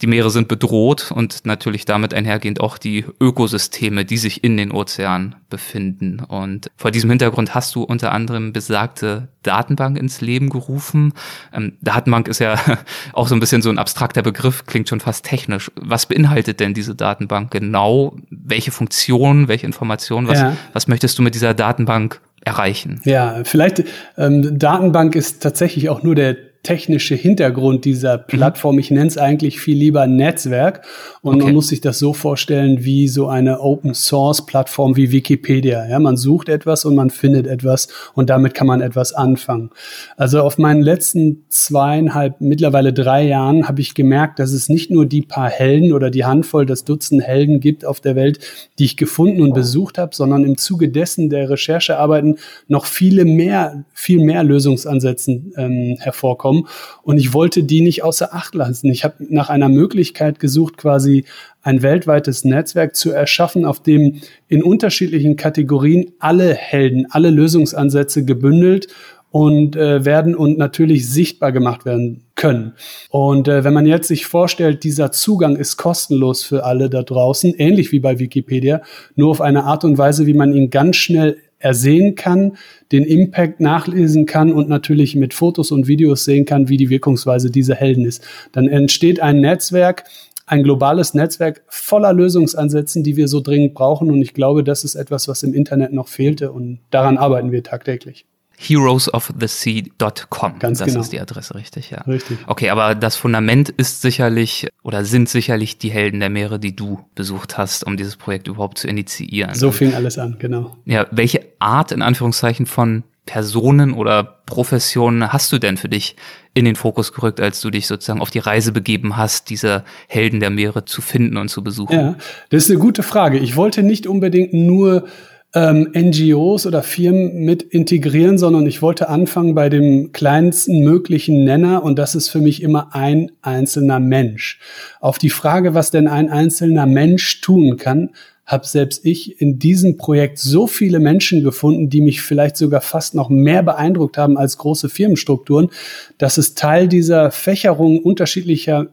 die Meere sind bedroht und natürlich damit einhergehend auch die Ökosysteme, die sich in den Ozeanen befinden. Und vor diesem Hintergrund hast du unter anderem besagte Datenbank ins Leben gerufen. Ähm, Datenbank ist ja [LAUGHS] auch so ein bisschen so ein abstrakter Begriff, klingt schon fast technisch. Was beinhaltet denn diese Datenbank genau? Welche Funktionen, welche Informationen? Was, ja. was möchtest du mit dieser Datenbank erreichen? Ja, vielleicht ähm, Datenbank ist tatsächlich auch nur der technische Hintergrund dieser mhm. Plattform. Ich nenne es eigentlich viel lieber Netzwerk. Und okay. man muss sich das so vorstellen wie so eine Open Source Plattform wie Wikipedia. Ja, man sucht etwas und man findet etwas und damit kann man etwas anfangen. Also auf meinen letzten zweieinhalb, mittlerweile drei Jahren habe ich gemerkt, dass es nicht nur die paar Helden oder die Handvoll, das Dutzend Helden gibt auf der Welt, die ich gefunden und besucht habe, sondern im Zuge dessen der Recherchearbeiten noch viele mehr, viel mehr Lösungsansätzen ähm, hervorkommen gekommen und ich wollte die nicht außer Acht lassen. Ich habe nach einer Möglichkeit gesucht, quasi ein weltweites Netzwerk zu erschaffen, auf dem in unterschiedlichen Kategorien alle Helden, alle Lösungsansätze gebündelt und äh, werden und natürlich sichtbar gemacht werden können. Und äh, wenn man jetzt sich vorstellt, dieser Zugang ist kostenlos für alle da draußen, ähnlich wie bei Wikipedia, nur auf eine Art und Weise, wie man ihn ganz schnell ersehen kann, den Impact nachlesen kann und natürlich mit Fotos und Videos sehen kann, wie die Wirkungsweise dieser Helden ist. Dann entsteht ein Netzwerk, ein globales Netzwerk voller Lösungsansätzen, die wir so dringend brauchen. Und ich glaube, das ist etwas, was im Internet noch fehlte. Und daran arbeiten wir tagtäglich heroesofthesea.com. Ganz das genau. ist die Adresse, richtig, ja. Richtig. Okay, aber das Fundament ist sicherlich oder sind sicherlich die Helden der Meere, die du besucht hast, um dieses Projekt überhaupt zu initiieren. So fing alles an, genau. Ja, welche Art in Anführungszeichen von Personen oder Professionen hast du denn für dich in den Fokus gerückt, als du dich sozusagen auf die Reise begeben hast, diese Helden der Meere zu finden und zu besuchen? Ja, das ist eine gute Frage. Ich wollte nicht unbedingt nur ähm, NGOs oder Firmen mit integrieren, sondern ich wollte anfangen bei dem kleinsten möglichen Nenner und das ist für mich immer ein einzelner Mensch. Auf die Frage, was denn ein einzelner Mensch tun kann, habe selbst ich in diesem Projekt so viele Menschen gefunden, die mich vielleicht sogar fast noch mehr beeindruckt haben als große Firmenstrukturen, dass es Teil dieser Fächerung unterschiedlicher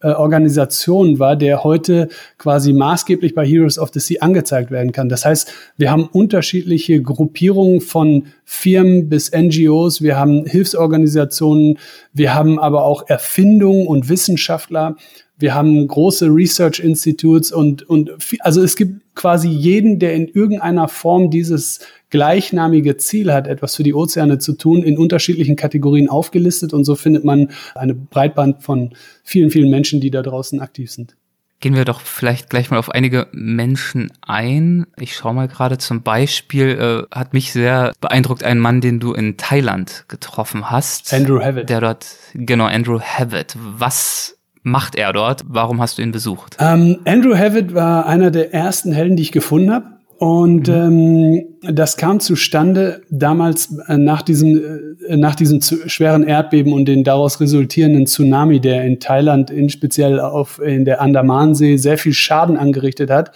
äh, Organisation war, der heute quasi maßgeblich bei Heroes of the Sea angezeigt werden kann. Das heißt, wir haben unterschiedliche Gruppierungen von Firmen bis NGOs, wir haben Hilfsorganisationen, wir haben aber auch Erfindungen und Wissenschaftler, wir haben große Research Institutes und, und also es gibt quasi jeden, der in irgendeiner Form dieses gleichnamige Ziel hat, etwas für die Ozeane zu tun, in unterschiedlichen Kategorien aufgelistet und so findet man eine Breitband von vielen, vielen Menschen, die da draußen aktiv sind. Gehen wir doch vielleicht gleich mal auf einige Menschen ein. Ich schaue mal gerade zum Beispiel, äh, hat mich sehr beeindruckt ein Mann, den du in Thailand getroffen hast. Andrew Havitt. Der dort, genau, Andrew Havitt. Was macht er dort? Warum hast du ihn besucht? Ähm, Andrew Havitt war einer der ersten Helden, die ich gefunden habe. Und mhm. ähm, das kam zustande damals äh, nach diesem, äh, nach diesem schweren Erdbeben und den daraus resultierenden Tsunami, der in Thailand, in speziell auf in der Andamansee, sehr viel Schaden angerichtet hat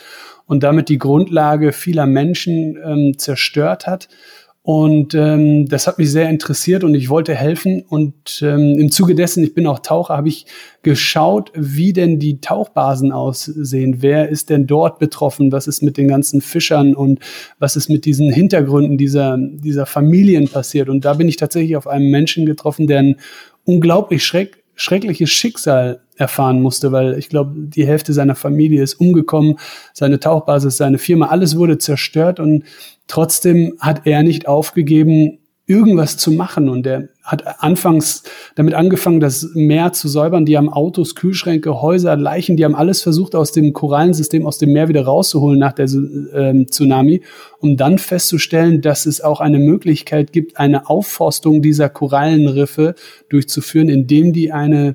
und damit die Grundlage vieler Menschen ähm, zerstört hat. Und ähm, das hat mich sehr interessiert und ich wollte helfen. Und ähm, im Zuge dessen, ich bin auch Taucher, habe ich geschaut, wie denn die Tauchbasen aussehen. Wer ist denn dort betroffen? Was ist mit den ganzen Fischern und was ist mit diesen Hintergründen dieser, dieser Familien passiert? Und da bin ich tatsächlich auf einen Menschen getroffen, der ein unglaublich schreck, schreckliches Schicksal erfahren musste, weil ich glaube, die Hälfte seiner Familie ist umgekommen, seine Tauchbasis, seine Firma, alles wurde zerstört und Trotzdem hat er nicht aufgegeben, irgendwas zu machen. Und er hat anfangs damit angefangen, das Meer zu säubern. Die haben Autos, Kühlschränke, Häuser, Leichen, die haben alles versucht, aus dem Korallensystem, aus dem Meer wieder rauszuholen nach der äh, Tsunami, um dann festzustellen, dass es auch eine Möglichkeit gibt, eine Aufforstung dieser Korallenriffe durchzuführen, indem die eine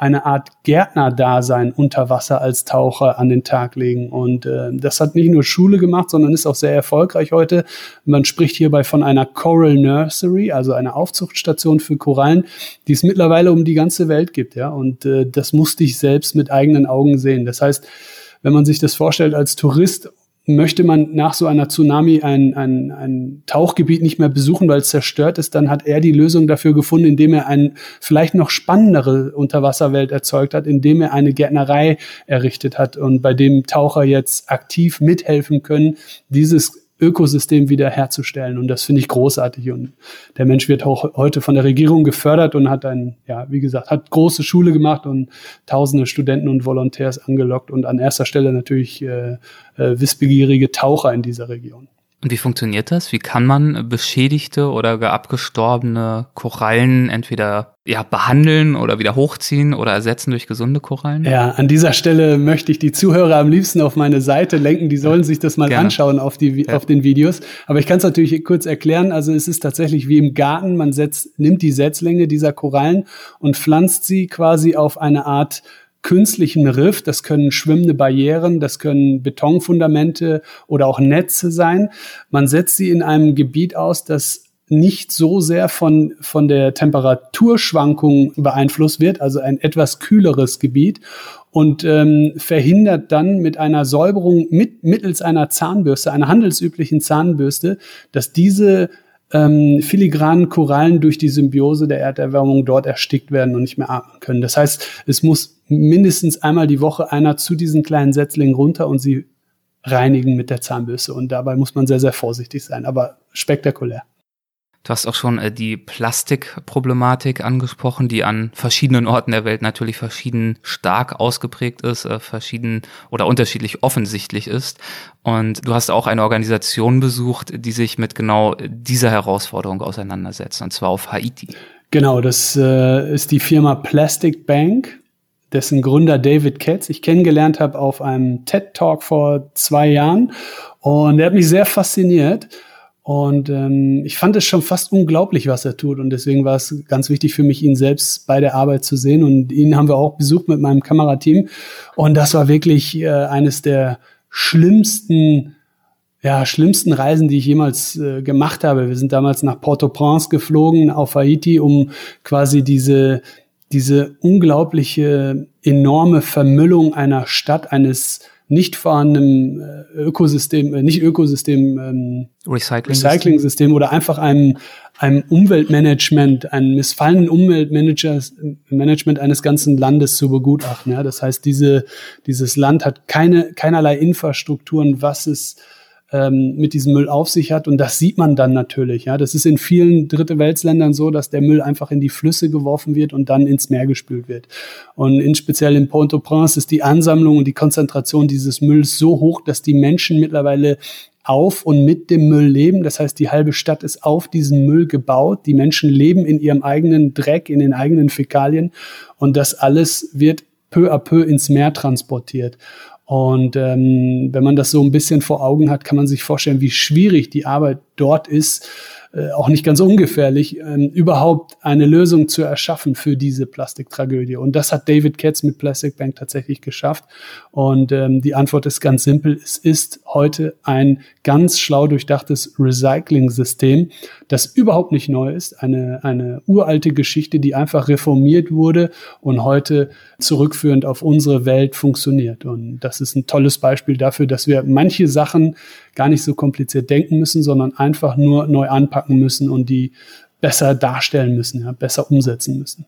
eine Art Gärtnerdasein unter Wasser als Taucher an den Tag legen. Und äh, das hat nicht nur Schule gemacht, sondern ist auch sehr erfolgreich heute. Man spricht hierbei von einer Coral Nursery, also einer Aufzuchtstation für Korallen, die es mittlerweile um die ganze Welt gibt. Ja, und äh, das musste ich selbst mit eigenen Augen sehen. Das heißt, wenn man sich das vorstellt als Tourist möchte man nach so einer Tsunami ein, ein, ein Tauchgebiet nicht mehr besuchen, weil es zerstört ist, dann hat er die Lösung dafür gefunden, indem er eine vielleicht noch spannendere Unterwasserwelt erzeugt hat, indem er eine Gärtnerei errichtet hat und bei dem Taucher jetzt aktiv mithelfen können, dieses Ökosystem wiederherzustellen. Und das finde ich großartig. Und der Mensch wird auch heute von der Regierung gefördert und hat ein, ja, wie gesagt, hat große Schule gemacht und tausende Studenten und Volontärs angelockt und an erster Stelle natürlich äh, äh, wissbegierige Taucher in dieser Region. Und wie funktioniert das? Wie kann man beschädigte oder abgestorbene Korallen entweder ja, behandeln oder wieder hochziehen oder ersetzen durch gesunde Korallen? Ja, an dieser Stelle möchte ich die Zuhörer am liebsten auf meine Seite lenken. Die sollen sich das mal Gerne. anschauen auf, die, ja. auf den Videos. Aber ich kann es natürlich kurz erklären. Also es ist tatsächlich wie im Garten. Man setzt, nimmt die Setzlänge dieser Korallen und pflanzt sie quasi auf eine Art künstlichen Riff. Das können schwimmende Barrieren, das können Betonfundamente oder auch Netze sein. Man setzt sie in einem Gebiet aus, das nicht so sehr von, von der Temperaturschwankung beeinflusst wird, also ein etwas kühleres Gebiet und ähm, verhindert dann mit einer Säuberung mit, mittels einer Zahnbürste, einer handelsüblichen Zahnbürste, dass diese ähm, filigranen Korallen durch die Symbiose der Erderwärmung dort erstickt werden und nicht mehr atmen können. Das heißt, es muss mindestens einmal die Woche einer zu diesen kleinen Setzlingen runter und sie reinigen mit der Zahnbürste. Und dabei muss man sehr, sehr vorsichtig sein, aber spektakulär. Du hast auch schon äh, die Plastikproblematik angesprochen, die an verschiedenen Orten der Welt natürlich verschieden stark ausgeprägt ist, äh, verschieden oder unterschiedlich offensichtlich ist. Und du hast auch eine Organisation besucht, die sich mit genau dieser Herausforderung auseinandersetzt, und zwar auf Haiti. Genau, das äh, ist die Firma Plastic Bank, dessen Gründer David Katz ich kennengelernt habe auf einem TED Talk vor zwei Jahren. Und er hat mich sehr fasziniert Und ähm, ich fand es schon fast unglaublich, was er tut. Und deswegen war es ganz wichtig für mich, ihn selbst bei der Arbeit zu sehen. Und ihn haben wir auch besucht mit meinem Kamerateam. Und das war wirklich äh, eines der schlimmsten ja, schlimmsten Reisen, die ich jemals äh, gemacht habe. Wir sind damals nach Port-au-Prince geflogen, auf Haiti, um quasi diese, diese unglaubliche, enorme Vermüllung einer Stadt, eines nicht vorhandenen äh, Ökosystem, äh, nicht Ökosystem, ähm, Recycling-System Recycling oder einfach einem, einem Umweltmanagement, einem missfallenen Umweltmanagement eines ganzen Landes zu begutachten. Ja? Das heißt, diese, dieses Land hat keine, keinerlei Infrastrukturen, was es ähm, mit diesem Müll auf sich hat. Und das sieht man dann natürlich. Ja, das ist in vielen Dritte Weltländern so, dass der Müll einfach in die Flüsse geworfen wird und dann ins Meer gespült wird. Und in speziell in Port-au-Prince ist die Ansammlung und die Konzentration dieses Mülls so hoch, dass die Menschen mittlerweile auf und mit dem Müll leben. Das heißt, die halbe Stadt ist auf diesen Müll gebaut. Die Menschen leben in ihrem eigenen Dreck, in den eigenen Fäkalien. Und das alles wird peu à peu ins Meer transportiert. Und ähm, wenn man das so ein bisschen vor Augen hat, kann man sich vorstellen, wie schwierig die Arbeit dort ist, äh, auch nicht ganz ungefährlich, ähm, überhaupt eine Lösung zu erschaffen für diese Plastiktragödie. Und das hat David Katz mit Plastic Bank tatsächlich geschafft. Und ähm, die Antwort ist ganz simpel. Es ist heute ein ganz schlau durchdachtes Recycling-System, das überhaupt nicht neu ist. Eine, eine uralte Geschichte, die einfach reformiert wurde und heute zurückführend auf unsere Welt funktioniert. Und das ist ein tolles Beispiel dafür, dass wir manche Sachen gar nicht so kompliziert denken müssen, sondern einfach nur neu anpacken müssen und die besser darstellen müssen, ja, besser umsetzen müssen.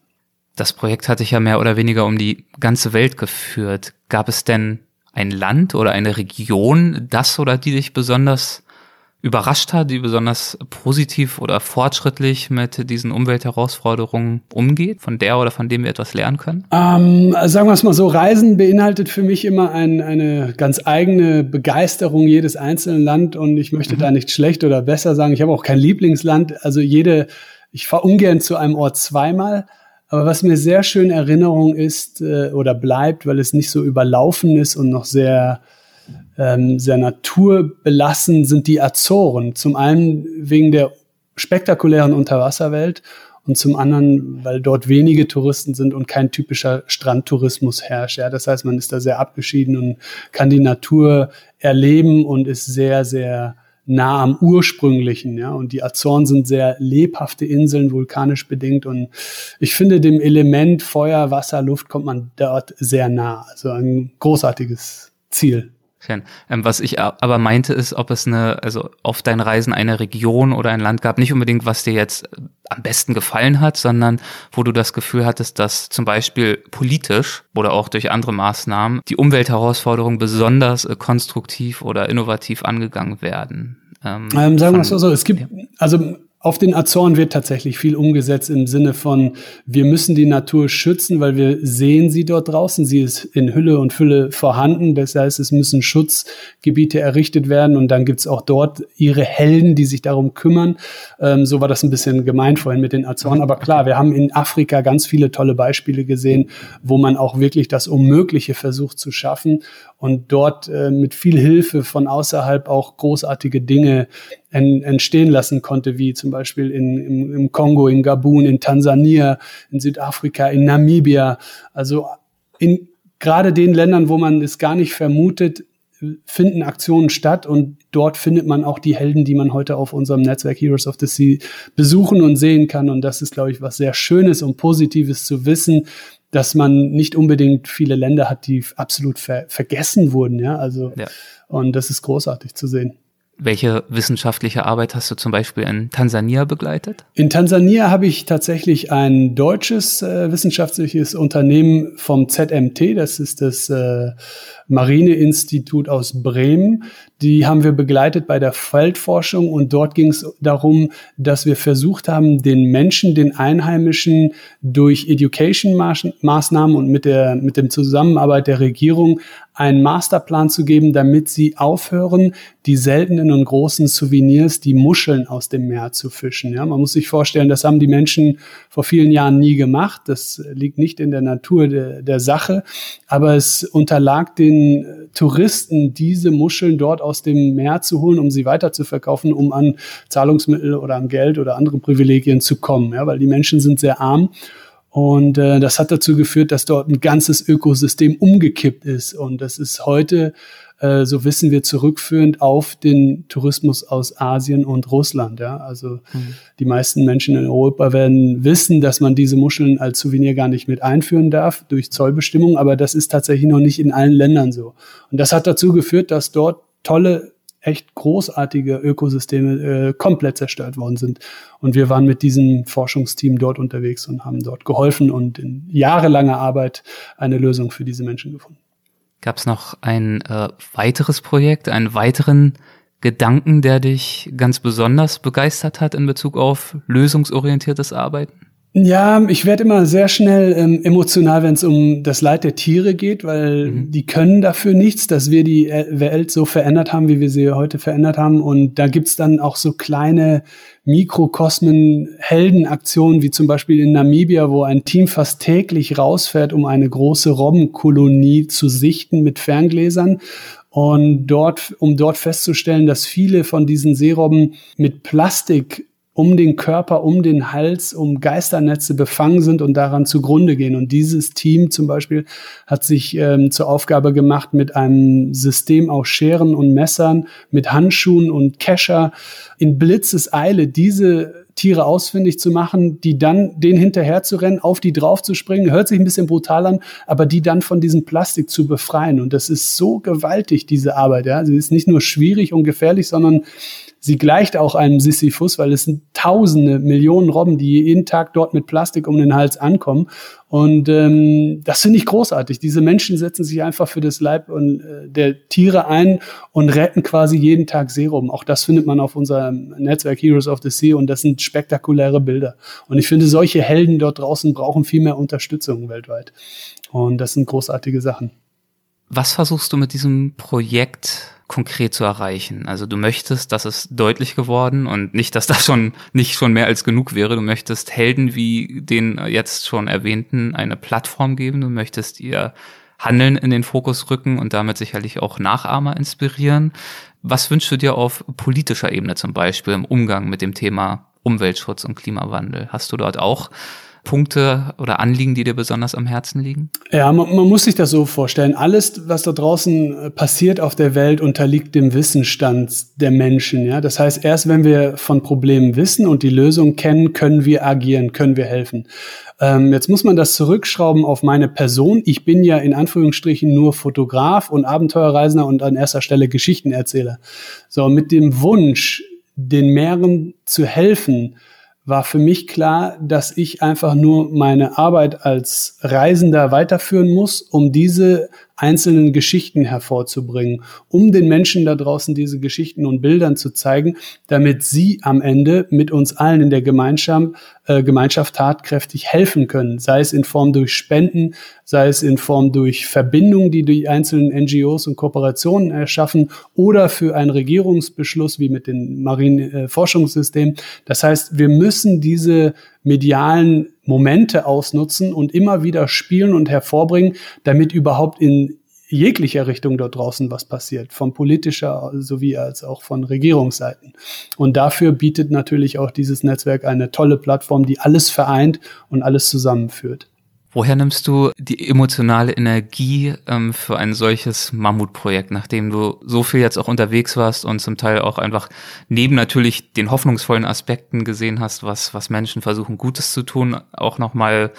Das Projekt hatte ich ja mehr oder weniger um die ganze Welt geführt. Gab es denn ein Land oder eine Region, das oder die dich besonders überrascht hat, die besonders positiv oder fortschrittlich mit diesen Umweltherausforderungen umgeht, von der oder von dem wir etwas lernen können? Ähm, sagen wir es mal so, Reisen beinhaltet für mich immer ein, eine ganz eigene Begeisterung jedes einzelnen Land und ich möchte mhm. da nicht schlecht oder besser sagen. Ich habe auch kein Lieblingsland. Also jede, ich fahre ungern zu einem Ort zweimal. Aber was mir sehr schön in Erinnerung ist äh, oder bleibt, weil es nicht so überlaufen ist und noch sehr ähm, sehr naturbelassen sind die Azoren. Zum einen wegen der spektakulären Unterwasserwelt und zum anderen, weil dort wenige Touristen sind und kein typischer Strandtourismus herrscht. Ja, das heißt, man ist da sehr abgeschieden und kann die Natur erleben und ist sehr, sehr nah am ursprünglichen, ja. Und die Azoren sind sehr lebhafte Inseln, vulkanisch bedingt. Und ich finde, dem Element Feuer, Wasser, Luft kommt man dort sehr nah. Also ein großartiges Ziel. Schön. Ähm, was ich aber meinte, ist, ob es eine, also auf deinen Reisen eine Region oder ein Land gab, nicht unbedingt, was dir jetzt äh, am besten gefallen hat, sondern wo du das Gefühl hattest, dass zum Beispiel politisch oder auch durch andere Maßnahmen die Umweltherausforderungen besonders äh, konstruktiv oder innovativ angegangen werden. Ähm, ähm, sagen wir es so, es gibt, also auf den Azoren wird tatsächlich viel umgesetzt im Sinne von, wir müssen die Natur schützen, weil wir sehen sie dort draußen. Sie ist in Hülle und Fülle vorhanden. Das heißt, es müssen Schutzgebiete errichtet werden und dann gibt's auch dort ihre Helden, die sich darum kümmern. Ähm, so war das ein bisschen gemeint vorhin mit den Azoren. Aber klar, wir haben in Afrika ganz viele tolle Beispiele gesehen, wo man auch wirklich das Unmögliche versucht zu schaffen und dort äh, mit viel Hilfe von außerhalb auch großartige Dinge en, entstehen lassen konnte, wie zum Beispiel in, im, im Kongo, in Gabun, in Tansania, in Südafrika, in Namibia. Also in gerade den Ländern, wo man es gar nicht vermutet, finden Aktionen statt und dort findet man auch die Helden, die man heute auf unserem Netzwerk Heroes of the Sea besuchen und sehen kann. Und das ist, glaube ich, was sehr Schönes und Positives zu wissen, dass man nicht unbedingt viele Länder hat, die absolut ver vergessen wurden, ja. Also ja. und das ist großartig zu sehen. Welche wissenschaftliche Arbeit hast du zum Beispiel in Tansania begleitet? In Tansania habe ich tatsächlich ein deutsches äh, wissenschaftliches Unternehmen vom ZMT, das ist das äh, Marineinstitut aus Bremen. Die haben wir begleitet bei der Feldforschung und dort ging es darum, dass wir versucht haben, den Menschen, den Einheimischen durch Education-Maßnahmen und mit der mit dem Zusammenarbeit der Regierung einen Masterplan zu geben, damit sie aufhören, die seltenen und großen Souvenirs, die Muscheln aus dem Meer zu fischen. Ja, man muss sich vorstellen, das haben die Menschen vor vielen Jahren nie gemacht. Das liegt nicht in der Natur der, der Sache, aber es unterlag den Touristen, diese Muscheln dort aus dem Meer zu holen, um sie weiter zu verkaufen, um an Zahlungsmittel oder an Geld oder andere Privilegien zu kommen. Ja, weil die Menschen sind sehr arm. Und äh, das hat dazu geführt, dass dort ein ganzes Ökosystem umgekippt ist. Und das ist heute äh, so wissen wir, zurückführend auf den Tourismus aus Asien und Russland. Ja? Also mhm. die meisten Menschen in Europa werden wissen, dass man diese Muscheln als Souvenir gar nicht mit einführen darf durch Zollbestimmungen, aber das ist tatsächlich noch nicht in allen Ländern so. Und das hat dazu geführt, dass dort tolle echt großartige Ökosysteme äh, komplett zerstört worden sind. Und wir waren mit diesem Forschungsteam dort unterwegs und haben dort geholfen und in jahrelanger Arbeit eine Lösung für diese Menschen gefunden. Gab es noch ein äh, weiteres Projekt, einen weiteren Gedanken, der dich ganz besonders begeistert hat in Bezug auf lösungsorientiertes Arbeiten? Ja, ich werde immer sehr schnell ähm, emotional, wenn es um das Leid der Tiere geht, weil mhm. die können dafür nichts, dass wir die äh, Welt so verändert haben, wie wir sie heute verändert haben. Und da gibt's dann auch so kleine Mikrokosmen, Heldenaktionen, wie zum Beispiel in Namibia, wo ein Team fast täglich rausfährt, um eine große Robbenkolonie zu sichten mit Ferngläsern. Und dort, um dort festzustellen, dass viele von diesen Seerobben mit Plastik um den Körper, um den Hals, um Geisternetze befangen sind und daran zugrunde gehen. Und dieses Team zum Beispiel hat sich ähm, zur Aufgabe gemacht, mit einem System aus Scheren und Messern, mit Handschuhen und Kescher in Blitzeseile diese Tiere ausfindig zu machen, die dann den hinterher zu rennen, auf die drauf zu springen, hört sich ein bisschen brutal an, aber die dann von diesem Plastik zu befreien. Und das ist so gewaltig, diese Arbeit. Ja? Sie ist nicht nur schwierig und gefährlich, sondern Sie gleicht auch einem Sisyphus, weil es sind tausende, Millionen Robben, die jeden Tag dort mit Plastik um den Hals ankommen. Und ähm, das finde ich großartig. Diese Menschen setzen sich einfach für das Leib und, äh, der Tiere ein und retten quasi jeden Tag Serum. Auch das findet man auf unserem Netzwerk Heroes of the Sea und das sind spektakuläre Bilder. Und ich finde, solche Helden dort draußen brauchen viel mehr Unterstützung weltweit. Und das sind großartige Sachen. Was versuchst du mit diesem Projekt konkret zu erreichen. Also du möchtest, das ist deutlich geworden und nicht, dass das schon nicht schon mehr als genug wäre. Du möchtest Helden wie den jetzt schon erwähnten eine Plattform geben. Du möchtest ihr Handeln in den Fokus rücken und damit sicherlich auch Nachahmer inspirieren. Was wünschst du dir auf politischer Ebene zum Beispiel im Umgang mit dem Thema Umweltschutz und Klimawandel? Hast du dort auch Punkte oder Anliegen, die dir besonders am Herzen liegen? Ja, man, man, muss sich das so vorstellen. Alles, was da draußen äh, passiert auf der Welt, unterliegt dem Wissensstand der Menschen. Ja, das heißt, erst wenn wir von Problemen wissen und die Lösung kennen, können wir agieren, können wir helfen. Ähm, jetzt muss man das zurückschrauben auf meine Person. Ich bin ja in Anführungsstrichen nur Fotograf und Abenteuerreisender und an erster Stelle Geschichtenerzähler. So, mit dem Wunsch, den Meeren zu helfen, war für mich klar, dass ich einfach nur meine Arbeit als Reisender weiterführen muss, um diese einzelnen Geschichten hervorzubringen, um den Menschen da draußen diese Geschichten und Bildern zu zeigen, damit sie am Ende mit uns allen in der Gemeinschaft, äh, Gemeinschaft tatkräftig helfen können, sei es in Form durch Spenden, sei es in Form durch Verbindungen, die die einzelnen NGOs und Kooperationen erschaffen oder für einen Regierungsbeschluss wie mit dem Marienforschungssystem. Äh, das heißt, wir müssen diese medialen Momente ausnutzen und immer wieder spielen und hervorbringen, damit überhaupt in jeglicher Richtung dort draußen was passiert, von politischer sowie als auch von Regierungsseiten. Und dafür bietet natürlich auch dieses Netzwerk eine tolle Plattform, die alles vereint und alles zusammenführt. Woher nimmst du die emotionale Energie ähm, für ein solches Mammutprojekt, nachdem du so viel jetzt auch unterwegs warst und zum Teil auch einfach neben natürlich den hoffnungsvollen Aspekten gesehen hast, was, was Menschen versuchen Gutes zu tun, auch nochmal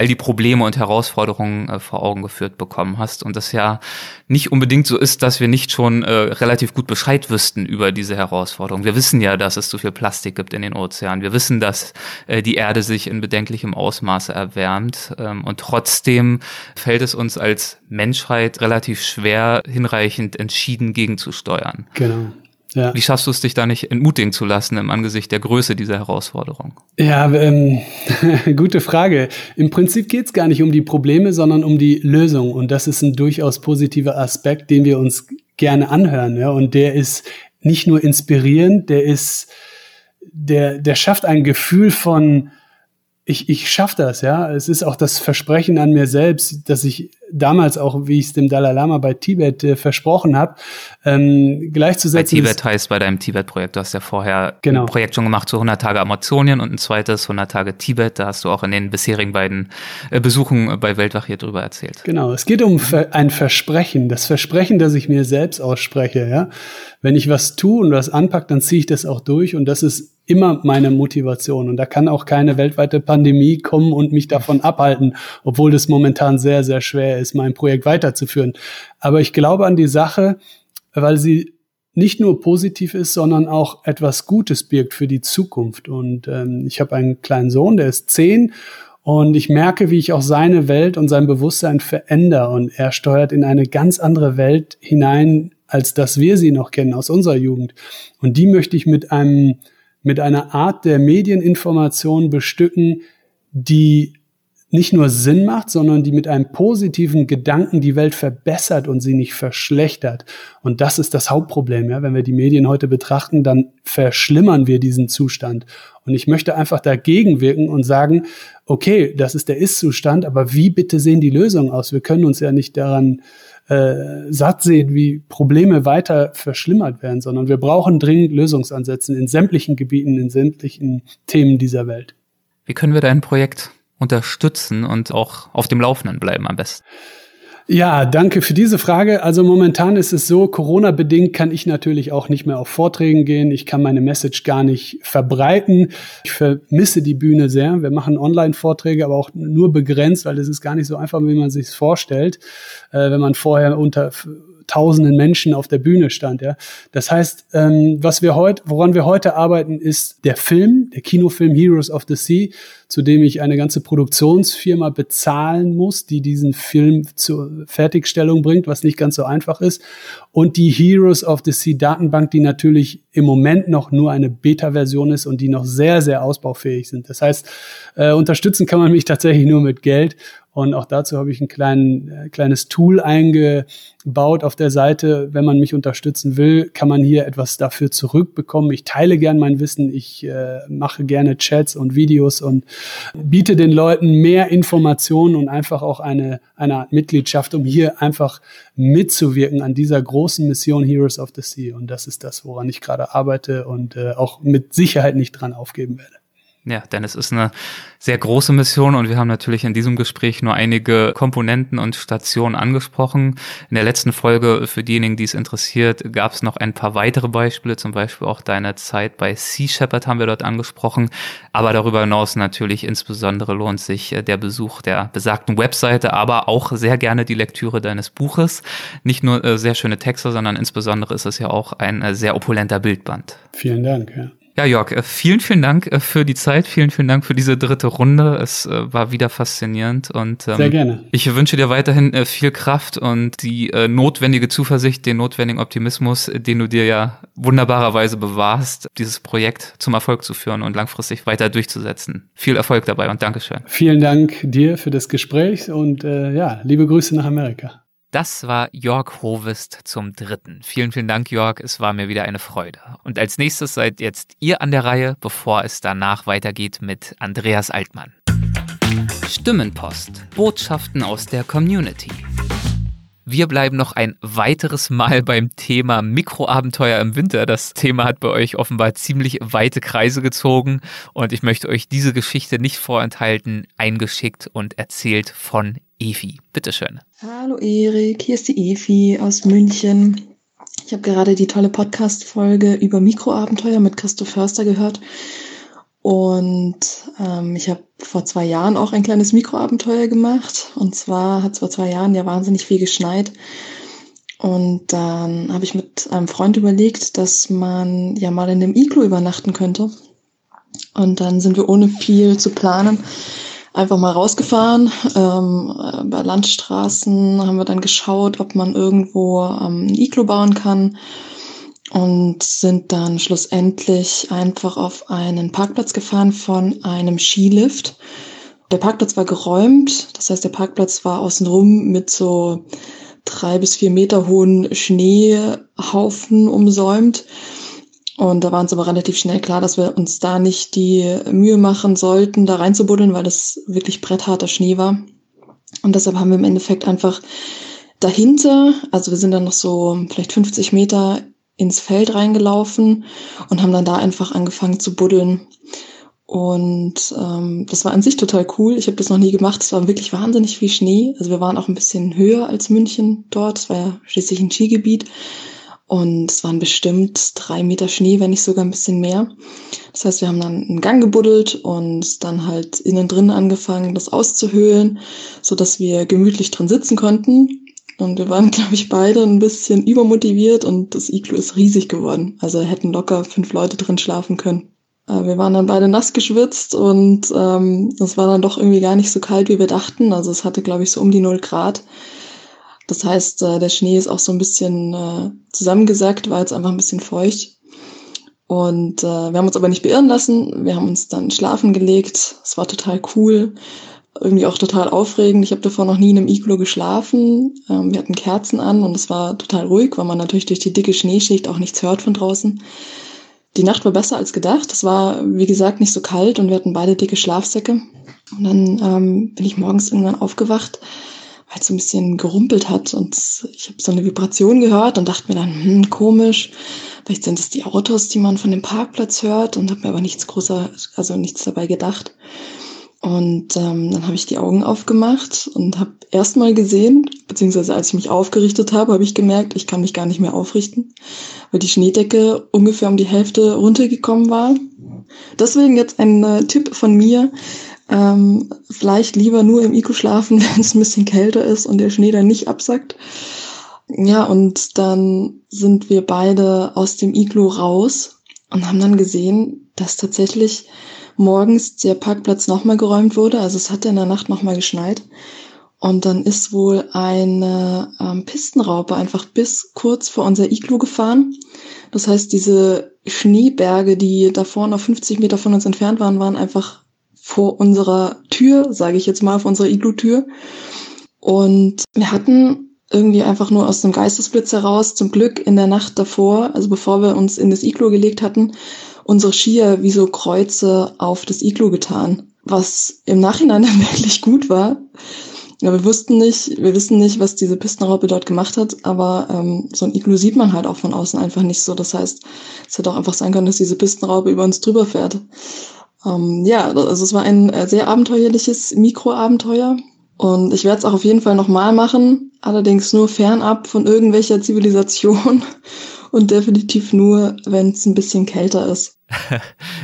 all die Probleme und Herausforderungen äh, vor Augen geführt bekommen hast und das ja nicht unbedingt so ist, dass wir nicht schon äh, relativ gut Bescheid wüssten über diese Herausforderungen. Wir wissen ja, dass es zu viel Plastik gibt in den Ozeanen. Wir wissen, dass äh, die Erde sich in bedenklichem Ausmaße erwärmt ähm, und trotzdem fällt es uns als Menschheit relativ schwer, hinreichend entschieden gegenzusteuern. Genau. Ja. Wie schaffst du es, dich da nicht entmutigen zu lassen im Angesicht der Größe dieser Herausforderung? Ja, ähm, [LAUGHS] gute Frage. Im Prinzip geht es gar nicht um die Probleme, sondern um die Lösung. Und das ist ein durchaus positiver Aspekt, den wir uns gerne anhören. Ja? Und der ist nicht nur inspirierend, der ist, der, der schafft ein Gefühl von, ich, ich schaffe das, ja. Es ist auch das Versprechen an mir selbst, dass ich damals auch, wie ich es dem Dalai Lama bei Tibet äh, versprochen habe, ähm, gleichzusetzen. Bei Tibet heißt bei deinem Tibet-Projekt, du hast ja vorher genau. ein Projekt schon gemacht zu 100 Tage Amazonien und ein zweites 100 Tage Tibet. Da hast du auch in den bisherigen beiden äh, Besuchen bei Weltwach hier drüber erzählt. Genau, es geht um ein Versprechen, das Versprechen, das ich mir selbst ausspreche. Ja, wenn ich was tue und was anpacke, dann ziehe ich das auch durch und das ist immer meine Motivation. Und da kann auch keine weltweite Pandemie kommen und mich davon abhalten, obwohl das momentan sehr, sehr schwer ist, mein Projekt weiterzuführen. Aber ich glaube an die Sache, weil sie nicht nur positiv ist, sondern auch etwas Gutes birgt für die Zukunft. Und ähm, ich habe einen kleinen Sohn, der ist zehn und ich merke, wie ich auch seine Welt und sein Bewusstsein verändere. Und er steuert in eine ganz andere Welt hinein, als dass wir sie noch kennen aus unserer Jugend. Und die möchte ich mit einem mit einer Art der Medieninformation bestücken, die nicht nur Sinn macht, sondern die mit einem positiven Gedanken die Welt verbessert und sie nicht verschlechtert. Und das ist das Hauptproblem. Ja? Wenn wir die Medien heute betrachten, dann verschlimmern wir diesen Zustand. Und ich möchte einfach dagegen wirken und sagen, okay, das ist der Ist-Zustand, aber wie bitte sehen die Lösungen aus? Wir können uns ja nicht daran äh, satt sehen, wie Probleme weiter verschlimmert werden, sondern wir brauchen dringend Lösungsansätze in sämtlichen Gebieten, in sämtlichen Themen dieser Welt. Wie können wir dein Projekt unterstützen und auch auf dem Laufenden bleiben am besten? Ja, danke für diese Frage. Also momentan ist es so, Corona-bedingt kann ich natürlich auch nicht mehr auf Vorträgen gehen. Ich kann meine Message gar nicht verbreiten. Ich vermisse die Bühne sehr. Wir machen Online-Vorträge, aber auch nur begrenzt, weil es ist gar nicht so einfach, wie man sich vorstellt, äh, wenn man vorher unter tausenden Menschen auf der Bühne stand. Ja. Das heißt, ähm, was wir heute, woran wir heute arbeiten, ist der Film, der Kinofilm Heroes of the Sea, zu dem ich eine ganze Produktionsfirma bezahlen muss, die diesen Film zur Fertigstellung bringt, was nicht ganz so einfach ist. Und die Heroes of the Sea Datenbank, die natürlich im Moment noch nur eine Beta-Version ist und die noch sehr, sehr ausbaufähig sind. Das heißt, äh, unterstützen kann man mich tatsächlich nur mit Geld. Und auch dazu habe ich ein klein, äh, kleines Tool eingebaut auf der Seite. Wenn man mich unterstützen will, kann man hier etwas dafür zurückbekommen. Ich teile gern mein Wissen, ich äh, mache gerne Chats und Videos und biete den Leuten mehr Informationen und einfach auch eine, eine Art Mitgliedschaft, um hier einfach mitzuwirken an dieser großen Mission Heroes of the Sea. Und das ist das, woran ich gerade arbeite und äh, auch mit Sicherheit nicht dran aufgeben werde. Ja, denn es ist eine sehr große Mission und wir haben natürlich in diesem Gespräch nur einige Komponenten und Stationen angesprochen. In der letzten Folge, für diejenigen, die es interessiert, gab es noch ein paar weitere Beispiele, zum Beispiel auch deine Zeit bei Sea Shepherd haben wir dort angesprochen. Aber darüber hinaus natürlich insbesondere lohnt sich äh, der Besuch der besagten Webseite, aber auch sehr gerne die Lektüre deines Buches. Nicht nur äh, sehr schöne Texte, sondern insbesondere ist es ja auch ein äh, sehr opulenter Bildband. Vielen Dank, ja. Ja, Jörg, äh, vielen, vielen Dank äh, für die Zeit. Vielen, vielen Dank für diese dritte Runde. Es äh, war wieder faszinierend und ähm, sehr gerne. Ich wünsche dir weiterhin viel Kraft und die äh, notwendige Zuversicht, den notwendigen Optimismus, den du dir ja wunderbarerweise bewahrst, dieses Projekt zum Erfolg zu führen und langfristig weiter durchzusetzen. Viel Erfolg dabei und Dankeschön. Vielen Dank dir für das Gespräch und äh, ja, liebe Grüße nach Amerika. Das war Jörg Hovest zum dritten. Vielen, vielen Dank, Jörg. Es war mir wieder eine Freude. Und als nächstes seid jetzt ihr an der Reihe, bevor es danach weitergeht mit Andreas Altmann. Stimmenpost. Botschaften aus der Community. Wir bleiben noch ein weiteres Mal beim Thema Mikroabenteuer im Winter. Das Thema hat bei euch offenbar ziemlich weite Kreise gezogen und ich möchte euch diese Geschichte nicht vorenthalten, eingeschickt und erzählt von Evi. Bitteschön. Hallo Erik, hier ist die Evi aus München. Ich habe gerade die tolle Podcast-Folge über Mikroabenteuer mit Christoph Förster gehört. Und ähm, ich habe vor zwei Jahren auch ein kleines Mikroabenteuer gemacht. Und zwar hat es vor zwei Jahren ja wahnsinnig viel geschneit. Und dann habe ich mit einem Freund überlegt, dass man ja mal in einem Iglu übernachten könnte. Und dann sind wir ohne viel zu planen einfach mal rausgefahren. Ähm, bei Landstraßen haben wir dann geschaut, ob man irgendwo ähm, ein Iglo bauen kann. und sind dann schlussendlich einfach auf einen Parkplatz gefahren von einem Skilift. Der Parkplatz war geräumt, das heißt, der Parkplatz war außenrum mit so drei bis vier Meter hohen Schneehaufen umsäumt. Und da war uns aber relativ schnell klar, dass wir uns da nicht die Mühe machen sollten, da reinzubuddeln, weil das wirklich brettharter Schnee war. Und deshalb haben wir im Endeffekt einfach dahinter, also wir sind dann noch so vielleicht 50 Meter ins Feld reingelaufen und haben dann da einfach angefangen zu buddeln. Und ähm, das war an sich total cool. Ich habe das noch nie gemacht. Es war wirklich wahnsinnig viel Schnee. Also wir waren auch ein bisschen höher als München dort. Es war ja schließlich ein Skigebiet. Und es waren bestimmt drei Meter Schnee, wenn nicht sogar ein bisschen mehr. Das heißt, wir haben dann einen Gang gebuddelt und dann halt innen drin angefangen, das auszuhöhlen, so dass wir gemütlich drin sitzen konnten. Und wir waren, [LAUGHS] glaube ich, beide ein bisschen übermotiviert und das Iglu ist riesig geworden. Also hätten locker fünf Leute drin schlafen können. Äh, wir waren dann beide nass geschwitzt und ähm, es war dann doch irgendwie gar nicht so kalt, wie wir dachten. Also es hatte, glaube ich, so um die null Grad. Das heißt, äh, der Schnee ist auch so ein bisschen äh, zusammengesackt, war jetzt einfach ein bisschen feucht. Und äh, wir haben uns aber nicht beirren lassen. Wir haben uns dann schlafen gelegt. Es war total cool, irgendwie auch total aufregend. Ich habe davor noch nie in einem Iglo geschlafen. Ähm, wir hatten Kerzen an und es war total ruhig, weil man natürlich durch die dicke Schneeschicht auch nichts hört von draußen. Die Nacht war besser als gedacht. Es war, wie gesagt, nicht so kalt und wir hatten beide dicke Schlafsäcke. Und dann ähm, bin ich morgens irgendwann aufgewacht, es so ein bisschen gerumpelt hat und ich habe so eine Vibration gehört und dachte mir dann, hm, komisch, vielleicht sind es die Autos, die man von dem Parkplatz hört und habe mir aber nichts großer, also nichts dabei gedacht. Und ähm, dann habe ich die Augen aufgemacht und habe erstmal gesehen, beziehungsweise als ich mich aufgerichtet habe, habe ich gemerkt, ich kann mich gar nicht mehr aufrichten, weil die Schneedecke ungefähr um die Hälfte runtergekommen war. Deswegen jetzt ein äh, Tipp von mir. Ähm, vielleicht lieber nur im Ico schlafen, [LAUGHS] wenn es ein bisschen kälter ist und der Schnee dann nicht absackt. Ja, und dann sind wir beide aus dem Iglo raus und haben dann gesehen, dass tatsächlich morgens der Parkplatz nochmal geräumt wurde. Also es hat in der Nacht nochmal geschneit. Und dann ist wohl eine ähm, Pistenraupe einfach bis kurz vor unser Iglu gefahren. Das heißt, diese Schneeberge, die davor noch 50 Meter von uns entfernt waren, waren einfach vor unserer Tür, sage ich jetzt mal, vor unserer Iglu-Tür. Und wir hatten irgendwie einfach nur aus einem Geistesblitz heraus, zum Glück in der Nacht davor, also bevor wir uns in das Iglu gelegt hatten, unsere Skier wie so Kreuze auf das Iglu getan, was im Nachhinein [LAUGHS] dann wirklich gut war. Ja, wir wussten nicht, wir wissen nicht, was diese Pistenraupe dort gemacht hat, aber ähm, so ein Iglu sieht man halt auch von außen einfach nicht so. Das heißt, es hätte auch einfach sein können, dass diese Pistenraupe über uns drüber fährt. Ähm, ja, also es war ein äh, sehr abenteuerliches Mikroabenteuer und ich werde es auch auf jeden Fall nochmal machen, allerdings nur fernab von irgendwelcher Zivilisation [LAUGHS] und definitiv nur, wenn es ein bisschen kälter ist. [LAUGHS]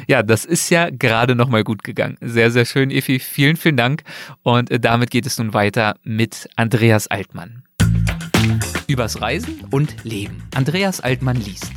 ja, das ist ja gerade nochmal gut gegangen. Sehr, sehr schön, Efi. Vielen, vielen Dank. Und äh, damit geht es nun weiter mit Andreas Altmann. Übers Reisen und Leben. Andreas Altmann liest.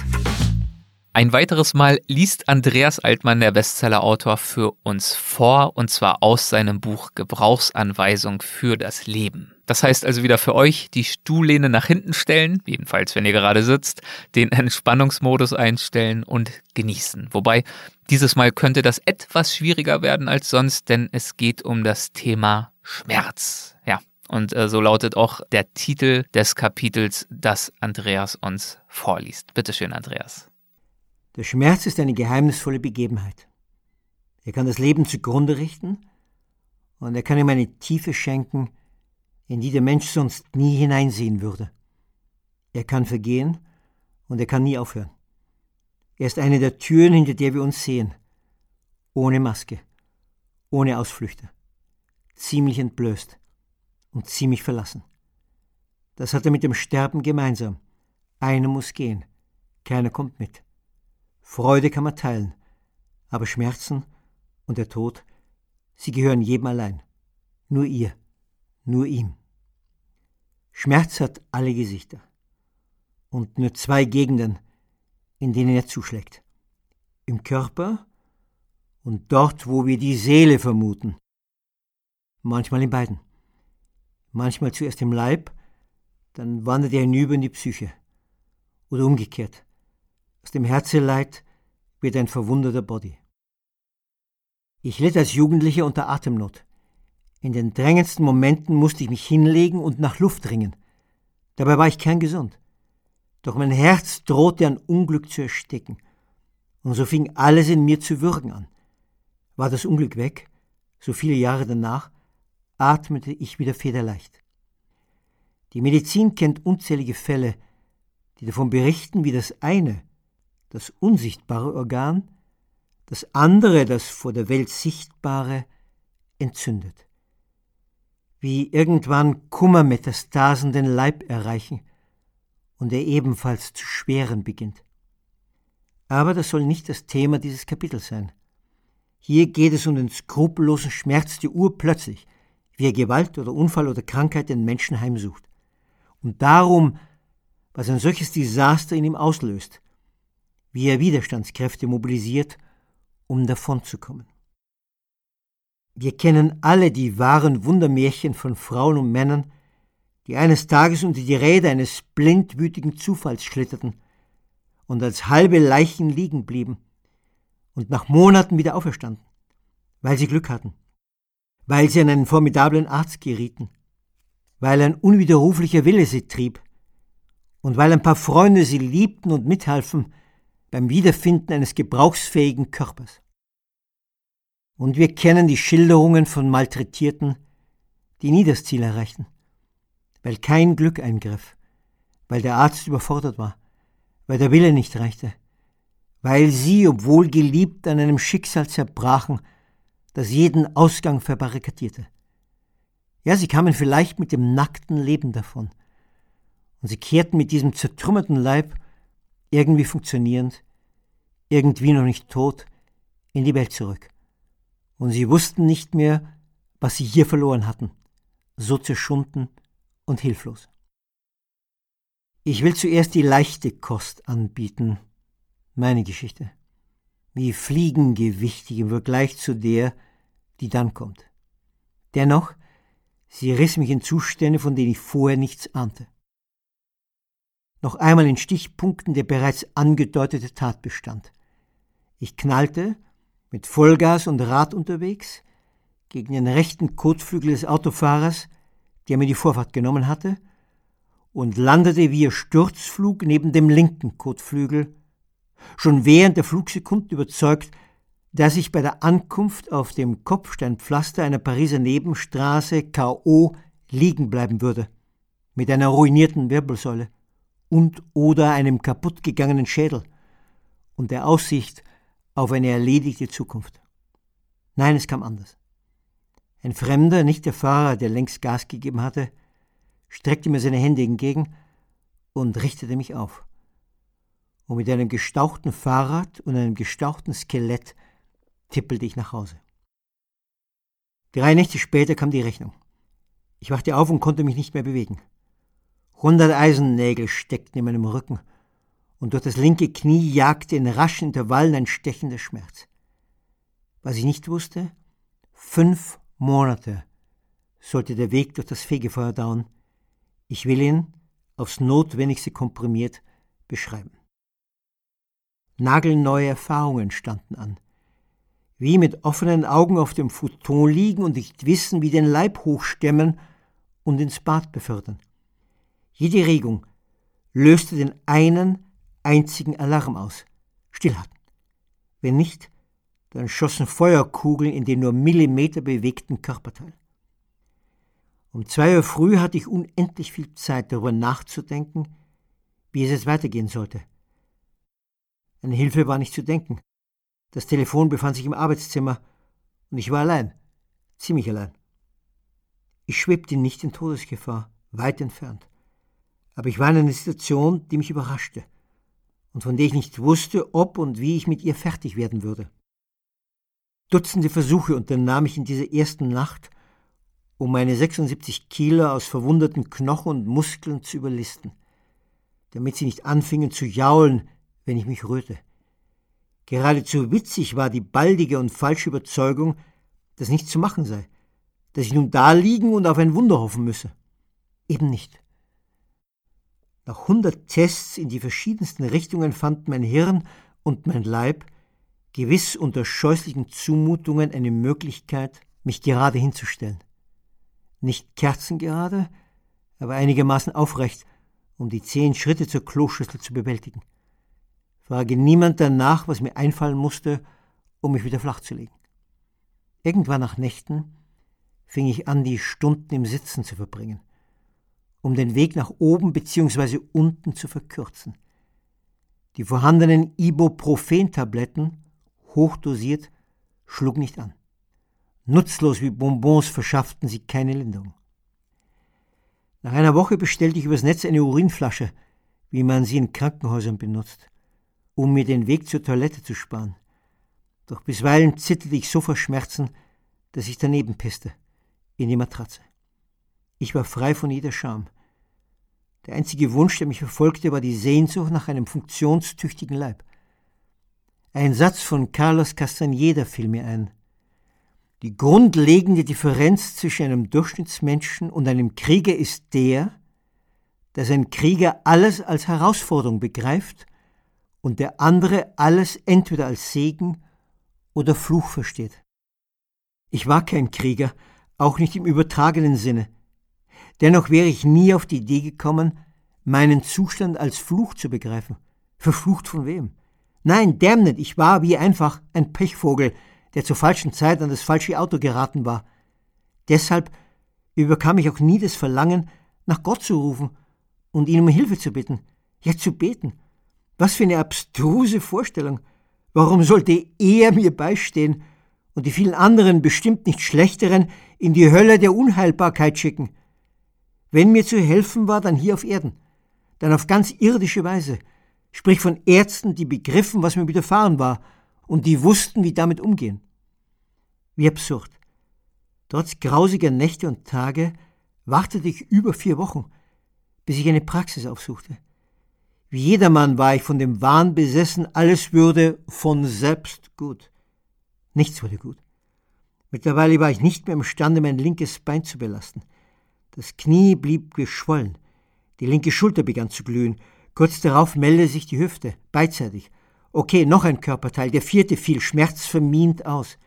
Ein weiteres Mal liest Andreas Altmann, der Bestsellerautor, für uns vor, und zwar aus seinem Buch Gebrauchsanweisung für das Leben. Das heißt also wieder für euch die Stuhllehne nach hinten stellen, jedenfalls wenn ihr gerade sitzt, den Entspannungsmodus einstellen und genießen. Wobei dieses Mal könnte das etwas schwieriger werden als sonst, denn es geht um das Thema Schmerz. Ja, und äh, so lautet auch der Titel des Kapitels, das Andreas uns vorliest. Bitteschön, Andreas. Der Schmerz ist eine geheimnisvolle Begebenheit. Er kann das Leben zugrunde richten und er kann ihm eine Tiefe schenken, in die der Mensch sonst nie hineinsehen würde. Er kann vergehen und er kann nie aufhören. Er ist eine der Türen, hinter der wir uns sehen, ohne Maske, ohne Ausflüchte, ziemlich entblößt und ziemlich verlassen. Das hat er mit dem Sterben gemeinsam. Einer muss gehen, keiner kommt mit. Freude kann man teilen, aber Schmerzen und der Tod, sie gehören jedem allein. Nur ihr, nur ihm. Schmerz hat alle Gesichter und nur zwei Gegenden, in denen er zuschlägt. Im Körper und dort, wo wir die Seele vermuten. Manchmal in beiden. Manchmal zuerst im Leib, dann wandert er hinüber in die Psyche. Oder umgekehrt. Aus dem Herzeleid wird ein verwundeter Body. Ich litt als Jugendlicher unter Atemnot. In den drängendsten Momenten musste ich mich hinlegen und nach Luft ringen. Dabei war ich kerngesund. Doch mein Herz drohte an Unglück zu ersticken. Und so fing alles in mir zu würgen an. War das Unglück weg, so viele Jahre danach, atmete ich wieder federleicht. Die Medizin kennt unzählige Fälle, die davon berichten, wie das eine, das unsichtbare Organ, das andere, das vor der Welt sichtbare, entzündet. Wie irgendwann Kummermetastasen den Leib erreichen und er ebenfalls zu schweren beginnt. Aber das soll nicht das Thema dieses Kapitels sein. Hier geht es um den skrupellosen Schmerz, der urplötzlich, wie er Gewalt oder Unfall oder Krankheit den Menschen heimsucht. Und darum, was ein solches Desaster in ihm auslöst, wie er Widerstandskräfte mobilisiert, um davonzukommen. Wir kennen alle die wahren Wundermärchen von Frauen und Männern, die eines Tages unter die Räder eines blindwütigen Zufalls schlitterten und als halbe Leichen liegen blieben und nach Monaten wieder auferstanden, weil sie Glück hatten, weil sie an einen formidablen Arzt gerieten, weil ein unwiderruflicher Wille sie trieb und weil ein paar Freunde sie liebten und mithalfen beim Wiederfinden eines gebrauchsfähigen Körpers. Und wir kennen die Schilderungen von Malträtierten, die nie das Ziel erreichten, weil kein Glück eingriff, weil der Arzt überfordert war, weil der Wille nicht reichte, weil sie, obwohl geliebt, an einem Schicksal zerbrachen, das jeden Ausgang verbarrikadierte. Ja, sie kamen vielleicht mit dem nackten Leben davon. Und sie kehrten mit diesem zertrümmerten Leib, irgendwie funktionierend, irgendwie noch nicht tot, in die Welt zurück. Und sie wussten nicht mehr, was sie hier verloren hatten, so zerschunden und hilflos. Ich will zuerst die leichte Kost anbieten, meine Geschichte, wie fliegengewichtig im Vergleich zu der, die dann kommt. Dennoch, sie riss mich in Zustände, von denen ich vorher nichts ahnte. Noch einmal in Stichpunkten der bereits angedeutete Tatbestand. Ich knallte, mit Vollgas und Rad unterwegs, gegen den rechten Kotflügel des Autofahrers, der mir die Vorfahrt genommen hatte, und landete wie ihr Sturzflug neben dem linken Kotflügel, schon während der Flugsekunden überzeugt, dass ich bei der Ankunft auf dem Kopfsteinpflaster einer Pariser Nebenstraße K.O. liegen bleiben würde, mit einer ruinierten Wirbelsäule und oder einem kaputtgegangenen Schädel und der Aussicht auf eine erledigte Zukunft. Nein, es kam anders. Ein Fremder, nicht der Fahrer, der längst Gas gegeben hatte, streckte mir seine Hände entgegen und richtete mich auf und mit einem gestauchten Fahrrad und einem gestauchten Skelett tippelte ich nach Hause. Drei Nächte später kam die Rechnung. Ich wachte auf und konnte mich nicht mehr bewegen. Hundert Eisennägel steckten in meinem Rücken und durch das linke Knie jagte in raschen Intervallen ein stechender Schmerz. Was ich nicht wusste, fünf Monate sollte der Weg durch das Fegefeuer dauern. Ich will ihn, aufs Notwendigste komprimiert, beschreiben. Nagelneue Erfahrungen standen an. Wie mit offenen Augen auf dem Futon liegen und nicht wissen, wie den Leib hochstemmen und ins Bad befördern. Jede Regung löste den einen einzigen Alarm aus. Stillhalten. Wenn nicht, dann schossen Feuerkugeln in den nur Millimeter bewegten Körperteil. Um zwei Uhr früh hatte ich unendlich viel Zeit, darüber nachzudenken, wie es jetzt weitergehen sollte. Eine Hilfe war nicht zu denken. Das Telefon befand sich im Arbeitszimmer und ich war allein, ziemlich allein. Ich schwebte nicht in Todesgefahr, weit entfernt. Aber ich war in einer Situation, die mich überraschte und von der ich nicht wusste, ob und wie ich mit ihr fertig werden würde. Dutzende Versuche unternahm ich in dieser ersten Nacht, um meine 76 Kilo aus verwundeten Knochen und Muskeln zu überlisten, damit sie nicht anfingen zu jaulen, wenn ich mich rührte. Geradezu witzig war die baldige und falsche Überzeugung, dass nichts zu machen sei, dass ich nun da liegen und auf ein Wunder hoffen müsse. Eben nicht. Nach hundert Tests in die verschiedensten Richtungen fand mein Hirn und mein Leib gewiss unter scheußlichen Zumutungen eine Möglichkeit, mich gerade hinzustellen. Nicht kerzengerade, aber einigermaßen aufrecht, um die zehn Schritte zur Kloschüssel zu bewältigen. Frage niemand danach, was mir einfallen musste, um mich wieder flach zu legen. Irgendwann nach Nächten fing ich an, die Stunden im Sitzen zu verbringen, um den Weg nach oben bzw. unten zu verkürzen. Die vorhandenen Ibuprofen-Tabletten, hochdosiert, schlug nicht an. Nutzlos wie Bonbons verschafften sie keine Linderung. Nach einer Woche bestellte ich übers Netz eine Urinflasche, wie man sie in Krankenhäusern benutzt, um mir den Weg zur Toilette zu sparen. Doch bisweilen zitterte ich so vor Schmerzen, dass ich daneben pisste, in die Matratze. Ich war frei von jeder Scham. Der einzige Wunsch, der mich verfolgte, war die Sehnsucht nach einem funktionstüchtigen Leib. Ein Satz von Carlos Castaneda fiel mir ein. Die grundlegende Differenz zwischen einem Durchschnittsmenschen und einem Krieger ist der, dass ein Krieger alles als Herausforderung begreift und der andere alles entweder als Segen oder Fluch versteht. Ich war kein Krieger, auch nicht im übertragenen Sinne. Dennoch wäre ich nie auf die Idee gekommen, meinen Zustand als Fluch zu begreifen. Verflucht von wem? Nein, damn it, ich war wie einfach ein Pechvogel, der zur falschen Zeit an das falsche Auto geraten war. Deshalb überkam ich auch nie das Verlangen, nach Gott zu rufen und ihn um Hilfe zu bitten, ja zu beten. Was für eine abstruse Vorstellung. Warum sollte er mir beistehen und die vielen anderen bestimmt nicht schlechteren in die Hölle der Unheilbarkeit schicken? Wenn mir zu helfen war, dann hier auf Erden, dann auf ganz irdische Weise, sprich von Ärzten, die begriffen, was mir widerfahren war und die wussten, wie damit umgehen. Wie absurd. Trotz grausiger Nächte und Tage wartete ich über vier Wochen, bis ich eine Praxis aufsuchte. Wie jedermann war ich von dem Wahn besessen, alles würde von selbst gut. Nichts wurde gut. Mittlerweile war ich nicht mehr imstande, mein linkes Bein zu belasten. Das Knie blieb geschwollen. Die linke Schulter begann zu glühen. Kurz darauf meldete sich die Hüfte, beidseitig. Okay, noch ein Körperteil, der vierte fiel schmerzvermint aus.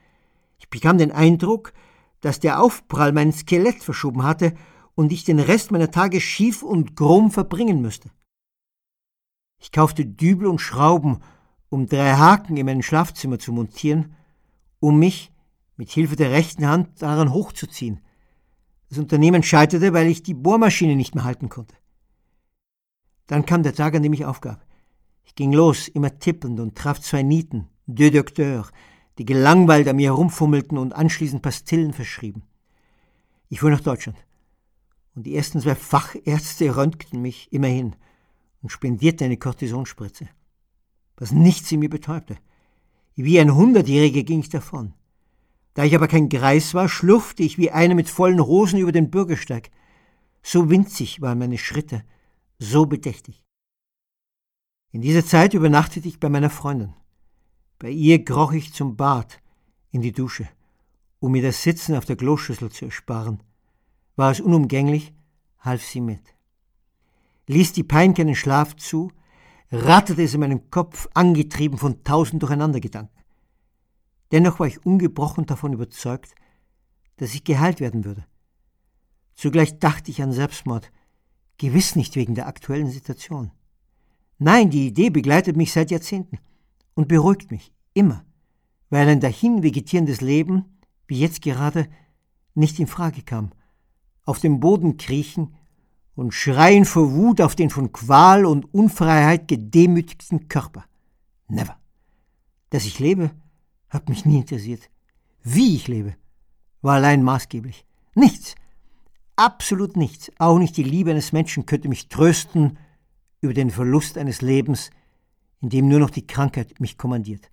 Ich bekam den Eindruck, dass der Aufprall mein Skelett verschoben hatte und ich den Rest meiner Tage schief und krumm verbringen müsste. Ich kaufte Dübel und Schrauben, um drei Haken in mein Schlafzimmer zu montieren, um mich mit Hilfe der rechten Hand daran hochzuziehen. Das Unternehmen scheiterte, weil ich die Bohrmaschine nicht mehr halten konnte. Dann kam der Tag, an dem ich aufgab. Ich ging los, immer tippend und traf zwei Nieten, deux Docteurs, die gelangweilt an mir herumfummelten und anschließend Pastillen verschrieben. Ich fuhr nach Deutschland. Und die ersten zwei Fachärzte röntgten mich immerhin und spendierten eine Kortisonspritze. Was nichts in mir betäubte. Wie ein Hundertjähriger ging ich davon. Da ich aber kein Greis war, schlurfte ich wie einer mit vollen Hosen über den Bürgersteig. So winzig waren meine Schritte, so bedächtig. In dieser Zeit übernachtete ich bei meiner Freundin. Bei ihr kroch ich zum Bad, in die Dusche, um mir das Sitzen auf der Kloschüssel zu ersparen. War es unumgänglich, half sie mit. Ließ die Pein keinen Schlaf zu, ratterte es in meinem Kopf, angetrieben von tausend Durcheinandergedanken. Dennoch war ich ungebrochen davon überzeugt, dass ich geheilt werden würde. Zugleich dachte ich an Selbstmord, gewiss nicht wegen der aktuellen Situation. Nein, die Idee begleitet mich seit Jahrzehnten und beruhigt mich, immer, weil ein dahin vegetierendes Leben, wie jetzt gerade, nicht in Frage kam. Auf dem Boden kriechen und schreien vor Wut auf den von Qual und Unfreiheit gedemütigten Körper. Never. Dass ich lebe, hat mich nie interessiert. Wie ich lebe, war allein maßgeblich. Nichts, absolut nichts, auch nicht die Liebe eines Menschen könnte mich trösten über den Verlust eines Lebens, in dem nur noch die Krankheit mich kommandiert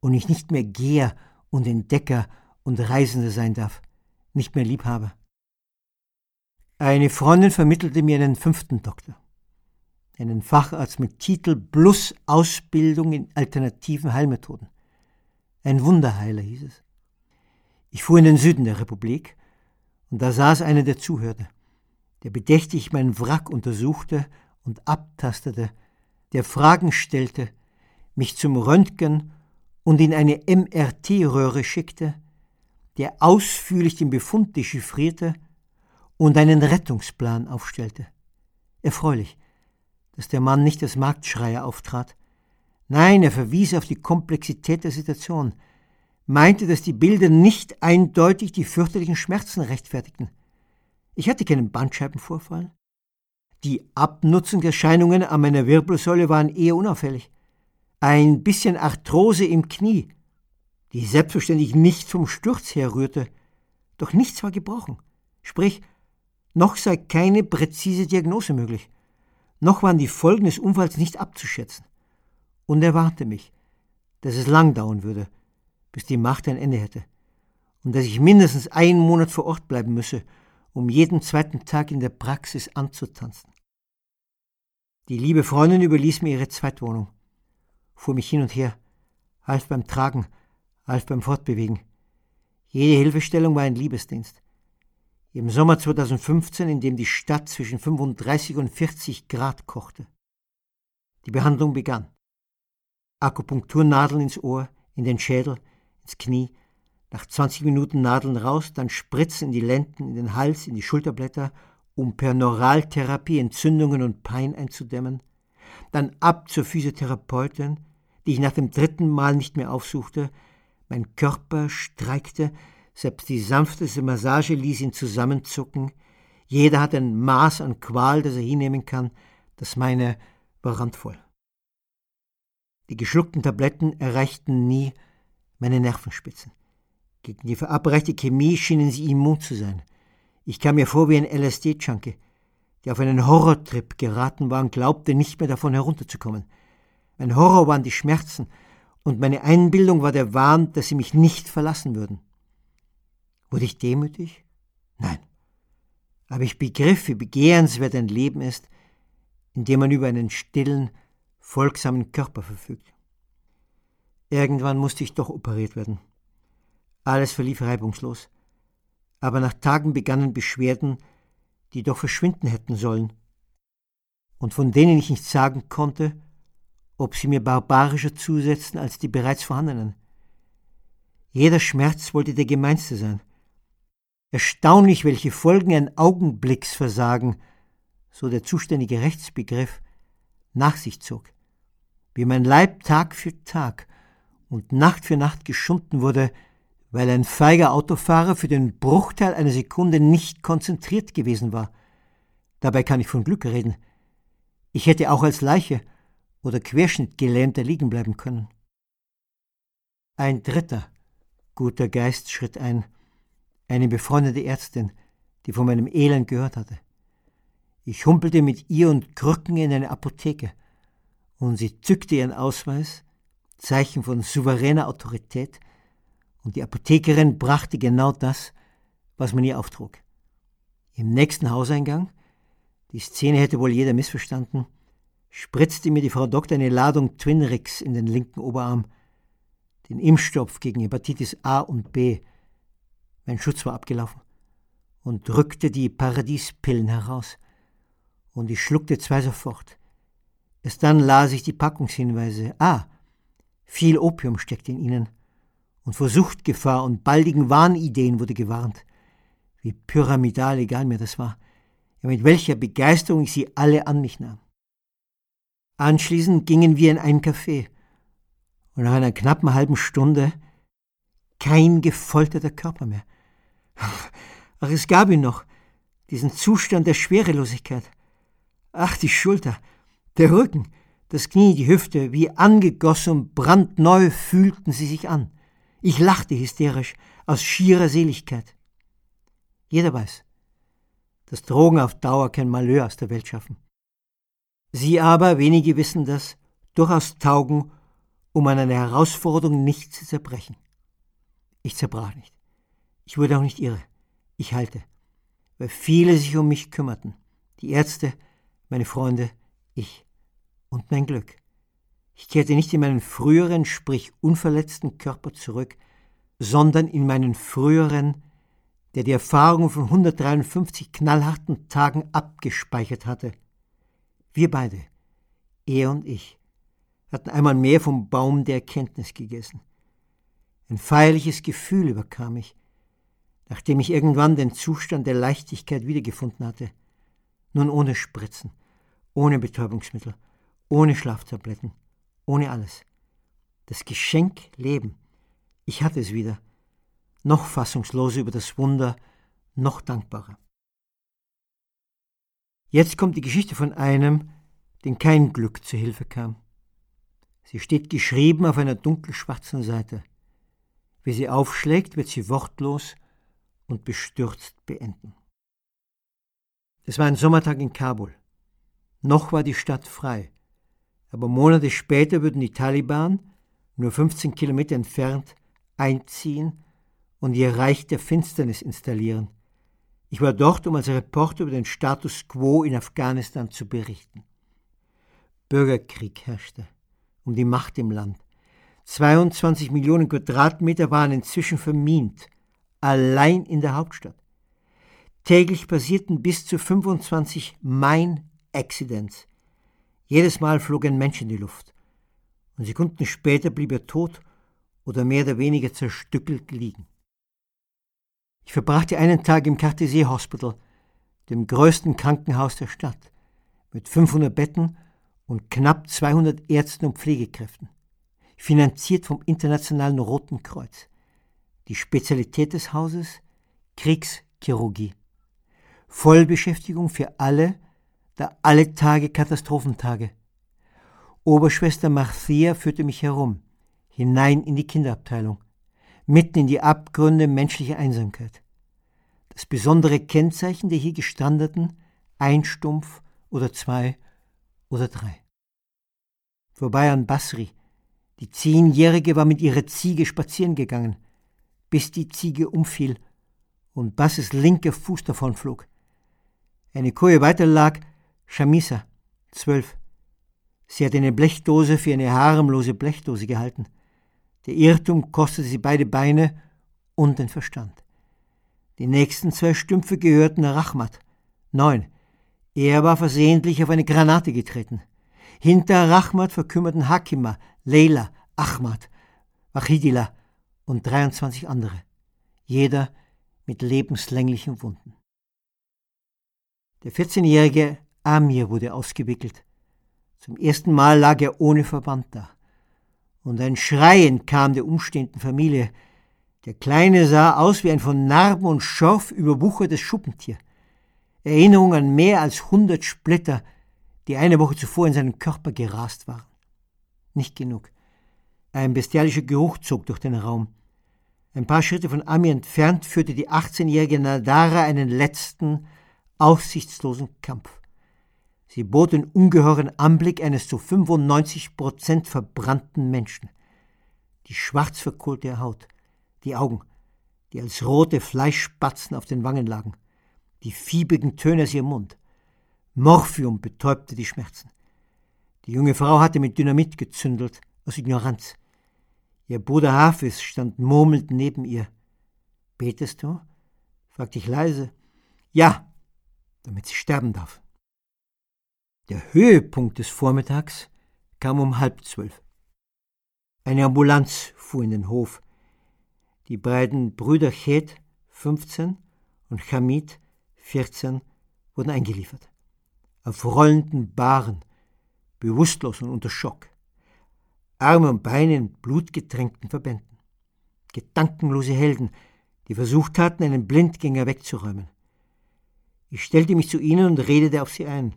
und ich nicht mehr Geher und Entdecker und Reisender sein darf, nicht mehr Liebhaber. Eine Freundin vermittelte mir einen fünften Doktor, einen Facharzt mit Titel plus Ausbildung in alternativen Heilmethoden. Ein Wunderheiler hieß es. Ich fuhr in den Süden der Republik, und da saß einer, der zuhörte, der bedächtig meinen Wrack untersuchte und abtastete, der Fragen stellte, mich zum Röntgen und in eine MRT-Röhre schickte, der ausführlich den Befund dechiffrierte und einen Rettungsplan aufstellte. Erfreulich, dass der Mann nicht als Marktschreier auftrat. Nein, er verwies auf die Komplexität der Situation, meinte, dass die Bilder nicht eindeutig die fürchterlichen Schmerzen rechtfertigten. Ich hatte keinen Bandscheibenvorfall. Die Abnutzungserscheinungen an meiner Wirbelsäule waren eher unauffällig. Ein bisschen Arthrose im Knie, die selbstverständlich nicht vom Sturz herrührte, doch nichts war gebrochen. Sprich, noch sei keine präzise Diagnose möglich. Noch waren die Folgen des Unfalls nicht abzuschätzen. Und er warnte mich, dass es lang dauern würde, bis die Macht ein Ende hätte, und dass ich mindestens einen Monat vor Ort bleiben müsse, um jeden zweiten Tag in der Praxis anzutanzen. Die liebe Freundin überließ mir ihre Zweitwohnung, fuhr mich hin und her, half beim Tragen, half beim Fortbewegen. Jede Hilfestellung war ein Liebesdienst. Im Sommer 2015, in dem die Stadt zwischen 35 und 40 Grad kochte. Die Behandlung begann. Akupunkturnadeln ins Ohr, in den Schädel, ins Knie, nach 20 Minuten Nadeln raus, dann Spritzen in die Lenden, in den Hals, in die Schulterblätter, um per Neuraltherapie Entzündungen und Pein einzudämmen, dann ab zur Physiotherapeutin, die ich nach dem dritten Mal nicht mehr aufsuchte, mein Körper streikte, selbst die sanfteste Massage ließ ihn zusammenzucken, jeder hat ein Maß an Qual, das er hinnehmen kann, das meine war randvoll. Die geschluckten Tabletten erreichten nie meine Nervenspitzen. Gegen die verabreichte Chemie schienen sie immun zu sein. Ich kam mir vor wie ein LSD-Junkie, der auf einen Horrortrip geraten war und glaubte, nicht mehr davon herunterzukommen. Mein Horror waren die Schmerzen, und meine Einbildung war der Wahn, dass sie mich nicht verlassen würden. Wurde ich demütig? Nein. Aber ich begriff, wie begehrenswert ein Leben ist, in dem man über einen stillen, folgsamen Körper verfügt. Irgendwann musste ich doch operiert werden. Alles verlief reibungslos. Aber nach Tagen begannen Beschwerden, die doch verschwinden hätten sollen, und von denen ich nicht sagen konnte, ob sie mir barbarischer zusetzten als die bereits vorhandenen. Jeder Schmerz wollte der gemeinste sein. Erstaunlich, welche Folgen ein Augenblicksversagen, so der zuständige Rechtsbegriff, nach sich zog. Wie mein Leib Tag für Tag und Nacht für Nacht geschunden wurde, weil ein feiger Autofahrer für den Bruchteil einer Sekunde nicht konzentriert gewesen war. Dabei kann ich von Glück reden. Ich hätte auch als Leiche oder Querschnittgelähmter liegen bleiben können. Ein dritter guter Geist schritt ein, eine befreundete Ärztin, die von meinem Elend gehört hatte. Ich humpelte mit ihr und Krücken in eine Apotheke, und sie zückte ihren Ausweis, Zeichen von souveräner Autorität, und die Apothekerin brachte genau das, was man ihr auftrug. Im nächsten Hauseingang, die Szene hätte wohl jeder missverstanden, spritzte mir die Frau Doktor eine Ladung Twinrix in den linken Oberarm, den Impfstoff gegen Hepatitis A und B. Mein Schutz war abgelaufen und drückte die Paradiespillen heraus. Und ich schluckte zwei sofort. Erst dann las ich die Packungshinweise. Ah, viel Opium steckt in ihnen. Und vor Suchtgefahr und baldigen Wahnideen wurde gewarnt. Wie pyramidal egal mir das war. Ja, mit welcher Begeisterung ich sie alle an mich nahm. Anschließend gingen wir in ein Café. Und nach einer knappen halben Stunde kein gefolterter Körper mehr. Ach, es gab ihn noch, diesen Zustand der Schwerelosigkeit. Ach, die Schulter, der Rücken, das Knie, die Hüfte, wie angegossen brandneu fühlten sie sich an. Ich lachte hysterisch, aus schierer Seligkeit. Jeder weiß, dass Drogen auf Dauer kein Malheur aus der Welt schaffen. Sie aber, wenige wissen das, durchaus taugen, um an einer Herausforderung nicht zu zerbrechen. Ich zerbrach nicht. Ich wurde auch nicht irre. Ich halte, weil viele sich um mich kümmerten. Die Ärzte, meine Freunde, ich und mein Glück. Ich kehrte nicht in meinen früheren, sprich unverletzten Körper zurück, sondern in meinen früheren, der die Erfahrungen von 153 knallharten Tagen abgespeichert hatte. Wir beide, er und ich, hatten einmal mehr vom Baum der Erkenntnis gegessen. Ein feierliches Gefühl überkam mich, nachdem ich irgendwann den Zustand der Leichtigkeit wiedergefunden hatte. Nun ohne Spritzen, ohne Betäubungsmittel, ohne Schlaftabletten, ohne alles. Das Geschenk Leben. Ich hatte es wieder. Noch fassungsloser über das Wunder, noch dankbarer. Jetzt kommt die Geschichte von einem, dem kein Glück zu Hilfe kam. Sie steht geschrieben auf einer dunkelschwarzen Seite. Wie sie aufschlägt, wird sie wortlos und bestürzt beenden. Es war ein Sommertag in Kabul. Noch war die Stadt frei, aber Monate später würden die Taliban, nur 15 Kilometer entfernt, einziehen und ihr Reich der Finsternis installieren. Ich war dort, um als Reporter über den Status quo in Afghanistan zu berichten. Bürgerkrieg herrschte um die Macht im Land. 22 Millionen Quadratmeter waren inzwischen vermint, allein in der Hauptstadt. Täglich passierten bis zu 25 Mine-Accidents. Jedes Mal flog ein Mensch in die Luft. Und Sekunden später blieb er tot oder mehr oder weniger zerstückelt liegen. Ich verbrachte einen Tag im Cartesier Hospital, dem größten Krankenhaus der Stadt, mit 500 Betten und knapp 200 Ärzten und Pflegekräften, finanziert vom Internationalen Roten Kreuz. Die Spezialität des Hauses Kriegschirurgie. Vollbeschäftigung für alle, da alle Tage Katastrophentage. Oberschwester Marcia führte mich herum, hinein in die Kinderabteilung, mitten in die Abgründe menschlicher Einsamkeit. Das besondere Kennzeichen der hier gestrandeten, ein Stumpf oder zwei oder drei. Vorbei an Basri. Die Zehnjährige war mit ihrer Ziege spazieren gegangen, bis die Ziege umfiel und Basses linker Fuß davonflog. Eine Koje weiter lag Shamisa, zwölf. Sie hatte eine Blechdose für eine harmlose Blechdose gehalten. Der Irrtum kostete sie beide Beine und den Verstand. Die nächsten zwei Stümpfe gehörten Rachmat, neun. Er war versehentlich auf eine Granate getreten. Hinter Rachmat verkümmerten Hakima, Leila, Ahmad, Wachidila und 23 andere, jeder mit lebenslänglichen Wunden. Der 14-jährige Amir wurde ausgewickelt. Zum ersten Mal lag er ohne Verband da. Und ein Schreien kam der umstehenden Familie. Der Kleine sah aus wie ein von Narben und Schorf überwuchertes Schuppentier. Erinnerung an mehr als hundert Splitter, die eine Woche zuvor in seinen Körper gerast waren. Nicht genug. Ein bestialischer Geruch zog durch den Raum. Ein paar Schritte von Ami entfernt führte die 18-jährige Nadara einen letzten, aussichtslosen Kampf. Sie bot den ungeheuren Anblick eines zu 95 Prozent verbrannten Menschen. Die schwarz verkohlte Haut, die Augen, die als rote Fleischspatzen auf den Wangen lagen, die fiebrigen Töne aus ihrem Mund. Morphium betäubte die Schmerzen. Die junge Frau hatte mit Dynamit gezündelt, aus Ignoranz. Ihr Bruder Hafiz stand murmelnd neben ihr. Betest du? fragte ich leise. Ja, damit sie sterben darf. Der Höhepunkt des Vormittags kam um halb zwölf. Eine Ambulanz fuhr in den Hof. Die beiden Brüder Chet, 15, und Hamid, 14, wurden eingeliefert. Auf rollenden Bahren, bewusstlos und unter Schock. Arme und Beine in blutgetränkten Verbänden. Gedankenlose Helden, die versucht hatten, einen Blindgänger wegzuräumen. Ich stellte mich zu ihnen und redete auf sie ein.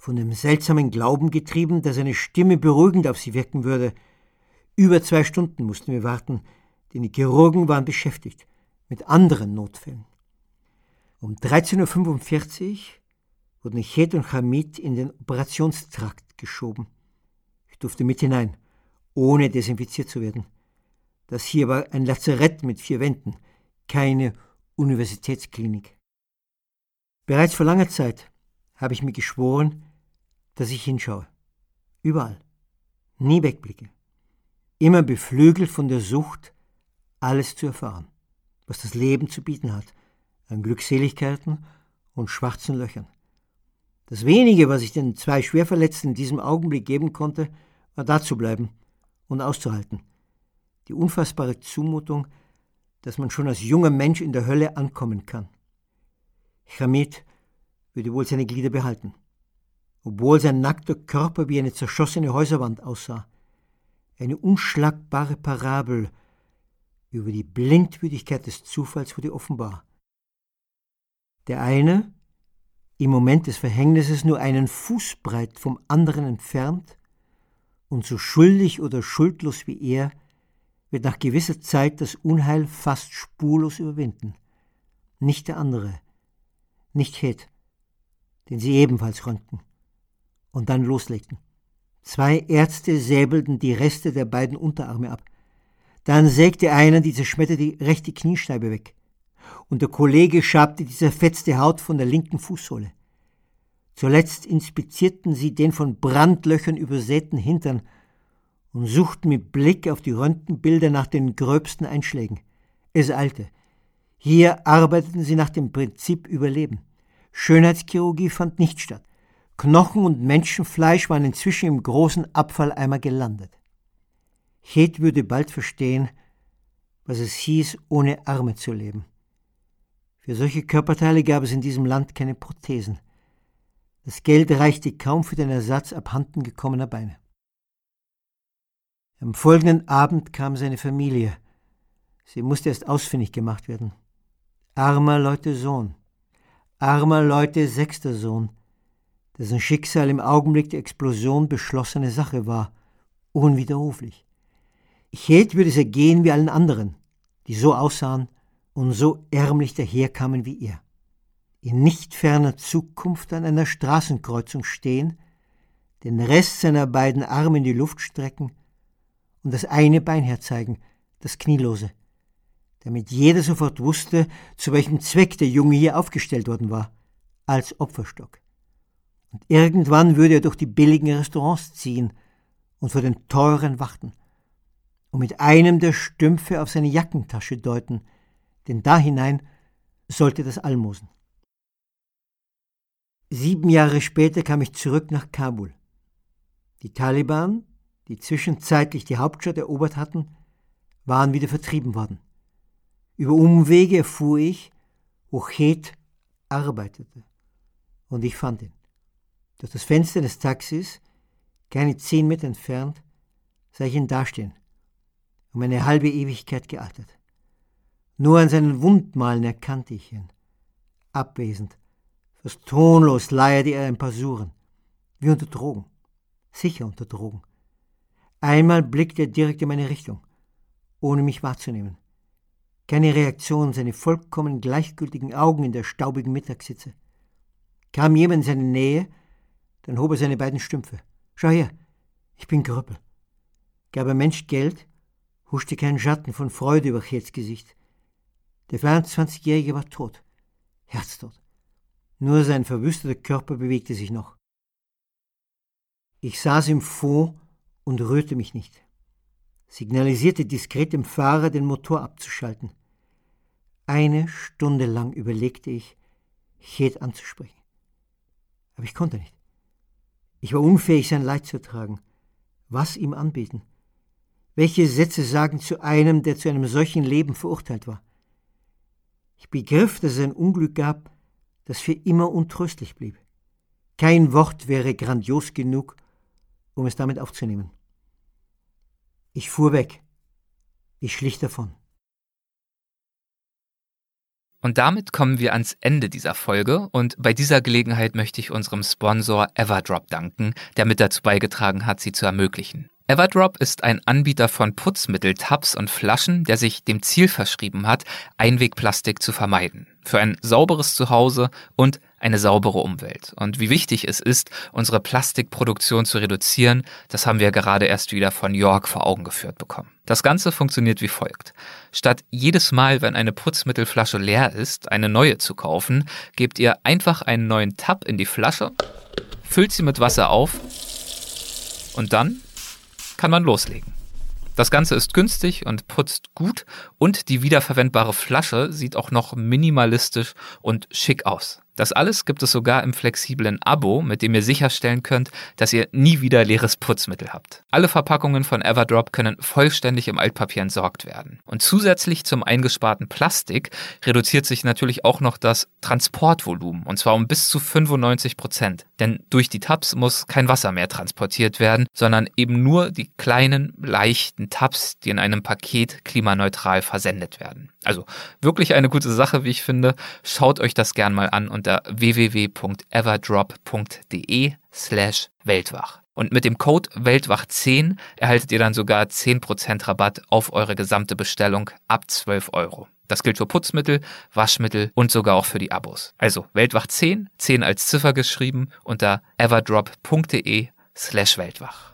Von dem seltsamen Glauben getrieben, dass eine Stimme beruhigend auf sie wirken würde. Über zwei Stunden mussten wir warten, denn die Chirurgen waren beschäftigt mit anderen Notfällen. Um 13.45 Uhr wurden Chet und Hamid in den Operationstrakt geschoben. Ich durfte mit hinein, ohne desinfiziert zu werden. Das hier war ein Lazarett mit vier Wänden, keine Universitätsklinik. Bereits vor langer Zeit habe ich mir geschworen, dass ich hinschaue. Überall. Nie wegblicke. Immer beflügelt von der Sucht, alles zu erfahren, was das Leben zu bieten hat, an Glückseligkeiten und schwarzen Löchern. Das wenige, was ich den zwei Schwerverletzten in diesem Augenblick geben konnte, war da zu bleiben und auszuhalten. Die unfassbare Zumutung, dass man schon als junger Mensch in der Hölle ankommen kann. Chamid würde wohl seine Glieder behalten, obwohl sein nackter Körper wie eine zerschossene Häuserwand aussah. Eine unschlagbare Parabel über die Blindwütigkeit des Zufalls wurde offenbar. Der eine, im Moment des Verhängnisses nur einen Fußbreit vom anderen entfernt, und so schuldig oder schuldlos wie er, wird nach gewisser Zeit das Unheil fast spurlos überwinden. Nicht der andere, nicht Het, den sie ebenfalls röntgen und dann loslegten. Zwei Ärzte säbelten die Reste der beiden Unterarme ab. Dann sägte einer die zerschmetterte rechte Kniescheibe weg und der Kollege schabte die zerfetzte Haut von der linken Fußsohle. Zuletzt inspizierten sie den von Brandlöchern übersäten Hintern und suchten mit Blick auf die Röntgenbilder nach den gröbsten Einschlägen. Es eilte. Hier arbeiteten sie nach dem Prinzip Überleben. Schönheitschirurgie fand nicht statt. Knochen und Menschenfleisch waren inzwischen im großen Abfalleimer gelandet. Chet würde bald verstehen, was es hieß, ohne Arme zu leben. Für solche Körperteile gab es in diesem Land keine Prothesen. Das Geld reichte kaum für den Ersatz abhanden gekommener Beine. Am folgenden Abend kam seine Familie. Sie musste erst ausfindig gemacht werden. Armer Leute Sohn, armer Leute sechster Sohn, dessen Schicksal im Augenblick der Explosion beschlossene Sache war, unwiderruflich. Chet würde es ergehen wie allen anderen, die so aussahen und so ärmlich daherkamen wie er. In nicht ferner Zukunft an einer Straßenkreuzung stehen, den Rest seiner beiden Arme in die Luft strecken und das eine Bein herzeigen, das knielose, damit jeder sofort wusste, zu welchem Zweck der Junge hier aufgestellt worden war, als Opferstock. Und irgendwann würde er durch die billigen Restaurants ziehen und vor den teuren warten und mit einem der Stümpfe auf seine Jackentasche deuten, denn da hinein sollte das Almosen. Sieben Jahre später kam ich zurück nach Kabul. Die Taliban, die zwischenzeitlich die Hauptstadt erobert hatten, waren wieder vertrieben worden. Über Umwege erfuhr ich, wo Chet arbeitete, und ich fand ihn. Durch das Fenster des Taxis, keine zehn Meter entfernt, sah ich ihn dastehen, um eine halbe Ewigkeit gealtert. Nur an seinen Wundmalen erkannte ich ihn. Abwesend, fast tonlos leierte er ein paar Suren, wie unter Drogen, sicher unter Drogen. Einmal blickte er direkt in meine Richtung, ohne mich wahrzunehmen. Keine Reaktion, seine vollkommen gleichgültigen Augen in der staubigen Mittagssitze. Kam jemand in seine Nähe, dann hob er seine beiden Stümpfe. Schau her, ich bin Krüppel. Gab ein Mensch Geld, huschte kein Schatten von Freude über Chets Gesicht. Der 24-Jährige war tot, herztot. Nur sein verwüsteter Körper bewegte sich noch. Ich saß im Fond und rührte mich nicht, signalisierte diskret dem Fahrer, den Motor abzuschalten. Eine Stunde lang überlegte ich, Chet anzusprechen. Aber ich konnte nicht. Ich war unfähig, sein Leid zu tragen. Was ihm anbieten? Welche Sätze sagen zu einem, der zu einem solchen Leben verurteilt war? Ich begriff, dass es ein Unglück gab, das für immer untröstlich blieb. Kein Wort wäre grandios genug, um es damit aufzunehmen. Ich fuhr weg. Ich schlich davon. Und damit kommen wir ans Ende dieser Folge und bei dieser Gelegenheit möchte ich unserem Sponsor Everdrop danken, der mit dazu beigetragen hat, sie zu ermöglichen. Everdrop ist ein Anbieter von Putzmittel-Tabs und Flaschen, der sich dem Ziel verschrieben hat, Einwegplastik zu vermeiden. Für ein sauberes Zuhause und eine saubere Umwelt. Und wie wichtig es ist, unsere Plastikproduktion zu reduzieren, das haben wir gerade erst wieder von York vor Augen geführt bekommen. Das Ganze funktioniert wie folgt. Statt jedes Mal, wenn eine Putzmittelflasche leer ist, eine neue zu kaufen, gebt ihr einfach einen neuen Tab in die Flasche, füllt sie mit Wasser auf und dann kann man loslegen. Das Ganze ist günstig und putzt gut und die wiederverwendbare Flasche sieht auch noch minimalistisch und schick aus. Das alles gibt es sogar im flexiblen Abo, mit dem ihr sicherstellen könnt, dass ihr nie wieder leeres Putzmittel habt. Alle Verpackungen von Everdrop können vollständig im Altpapier entsorgt werden. Und zusätzlich zum eingesparten Plastik reduziert sich natürlich auch noch das Transportvolumen, und zwar um bis zu 95 Prozent. Denn durch die Tabs muss kein Wasser mehr transportiert werden, sondern eben nur die kleinen, leichten Tabs, die in einem Paket klimaneutral versendet werden. Also wirklich eine gute Sache, wie ich finde. Schaut euch das gern mal an unter www.everdrop.de slash Weltwach. Und mit dem Code Weltwach10 erhaltet ihr dann sogar 10% Rabatt auf eure gesamte Bestellung ab 12 Euro. Das gilt für Putzmittel, Waschmittel und sogar auch für die Abos. Also Weltwach 10, 10 als Ziffer geschrieben unter everdrop.de slash Weltwach.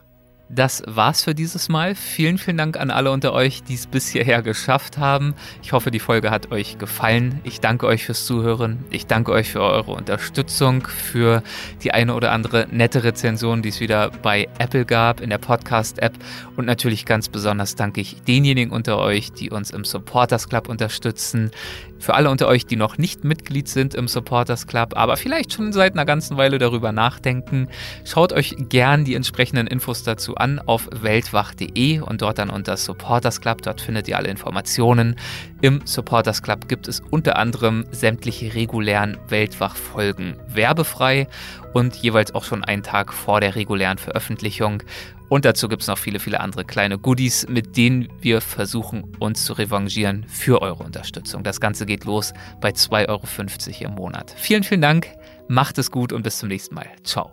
Das war's für dieses Mal. Vielen, vielen Dank an alle unter euch, die es bis hierher geschafft haben. Ich hoffe, die Folge hat euch gefallen. Ich danke euch fürs Zuhören. Ich danke euch für eure Unterstützung, für die eine oder andere nette Rezension, die es wieder bei Apple gab, in der Podcast-App. Und natürlich ganz besonders danke ich denjenigen unter euch, die uns im Supporters Club unterstützen. Für alle unter euch, die noch nicht Mitglied sind im Supporters Club, aber vielleicht schon seit einer ganzen Weile darüber nachdenken, schaut euch gern die entsprechenden Infos dazu an auf weltwach.de und dort dann unter Supporters Club. Dort findet ihr alle Informationen. Im Supporters Club gibt es unter anderem sämtliche regulären Weltwach-Folgen werbefrei und jeweils auch schon einen Tag vor der regulären Veröffentlichung. Und dazu gibt es noch viele, viele andere kleine Goodies, mit denen wir versuchen, uns zu revanchieren für eure Unterstützung. Das Ganze geht los bei 2,50 Euro im Monat. Vielen, vielen Dank, macht es gut und bis zum nächsten Mal. Ciao.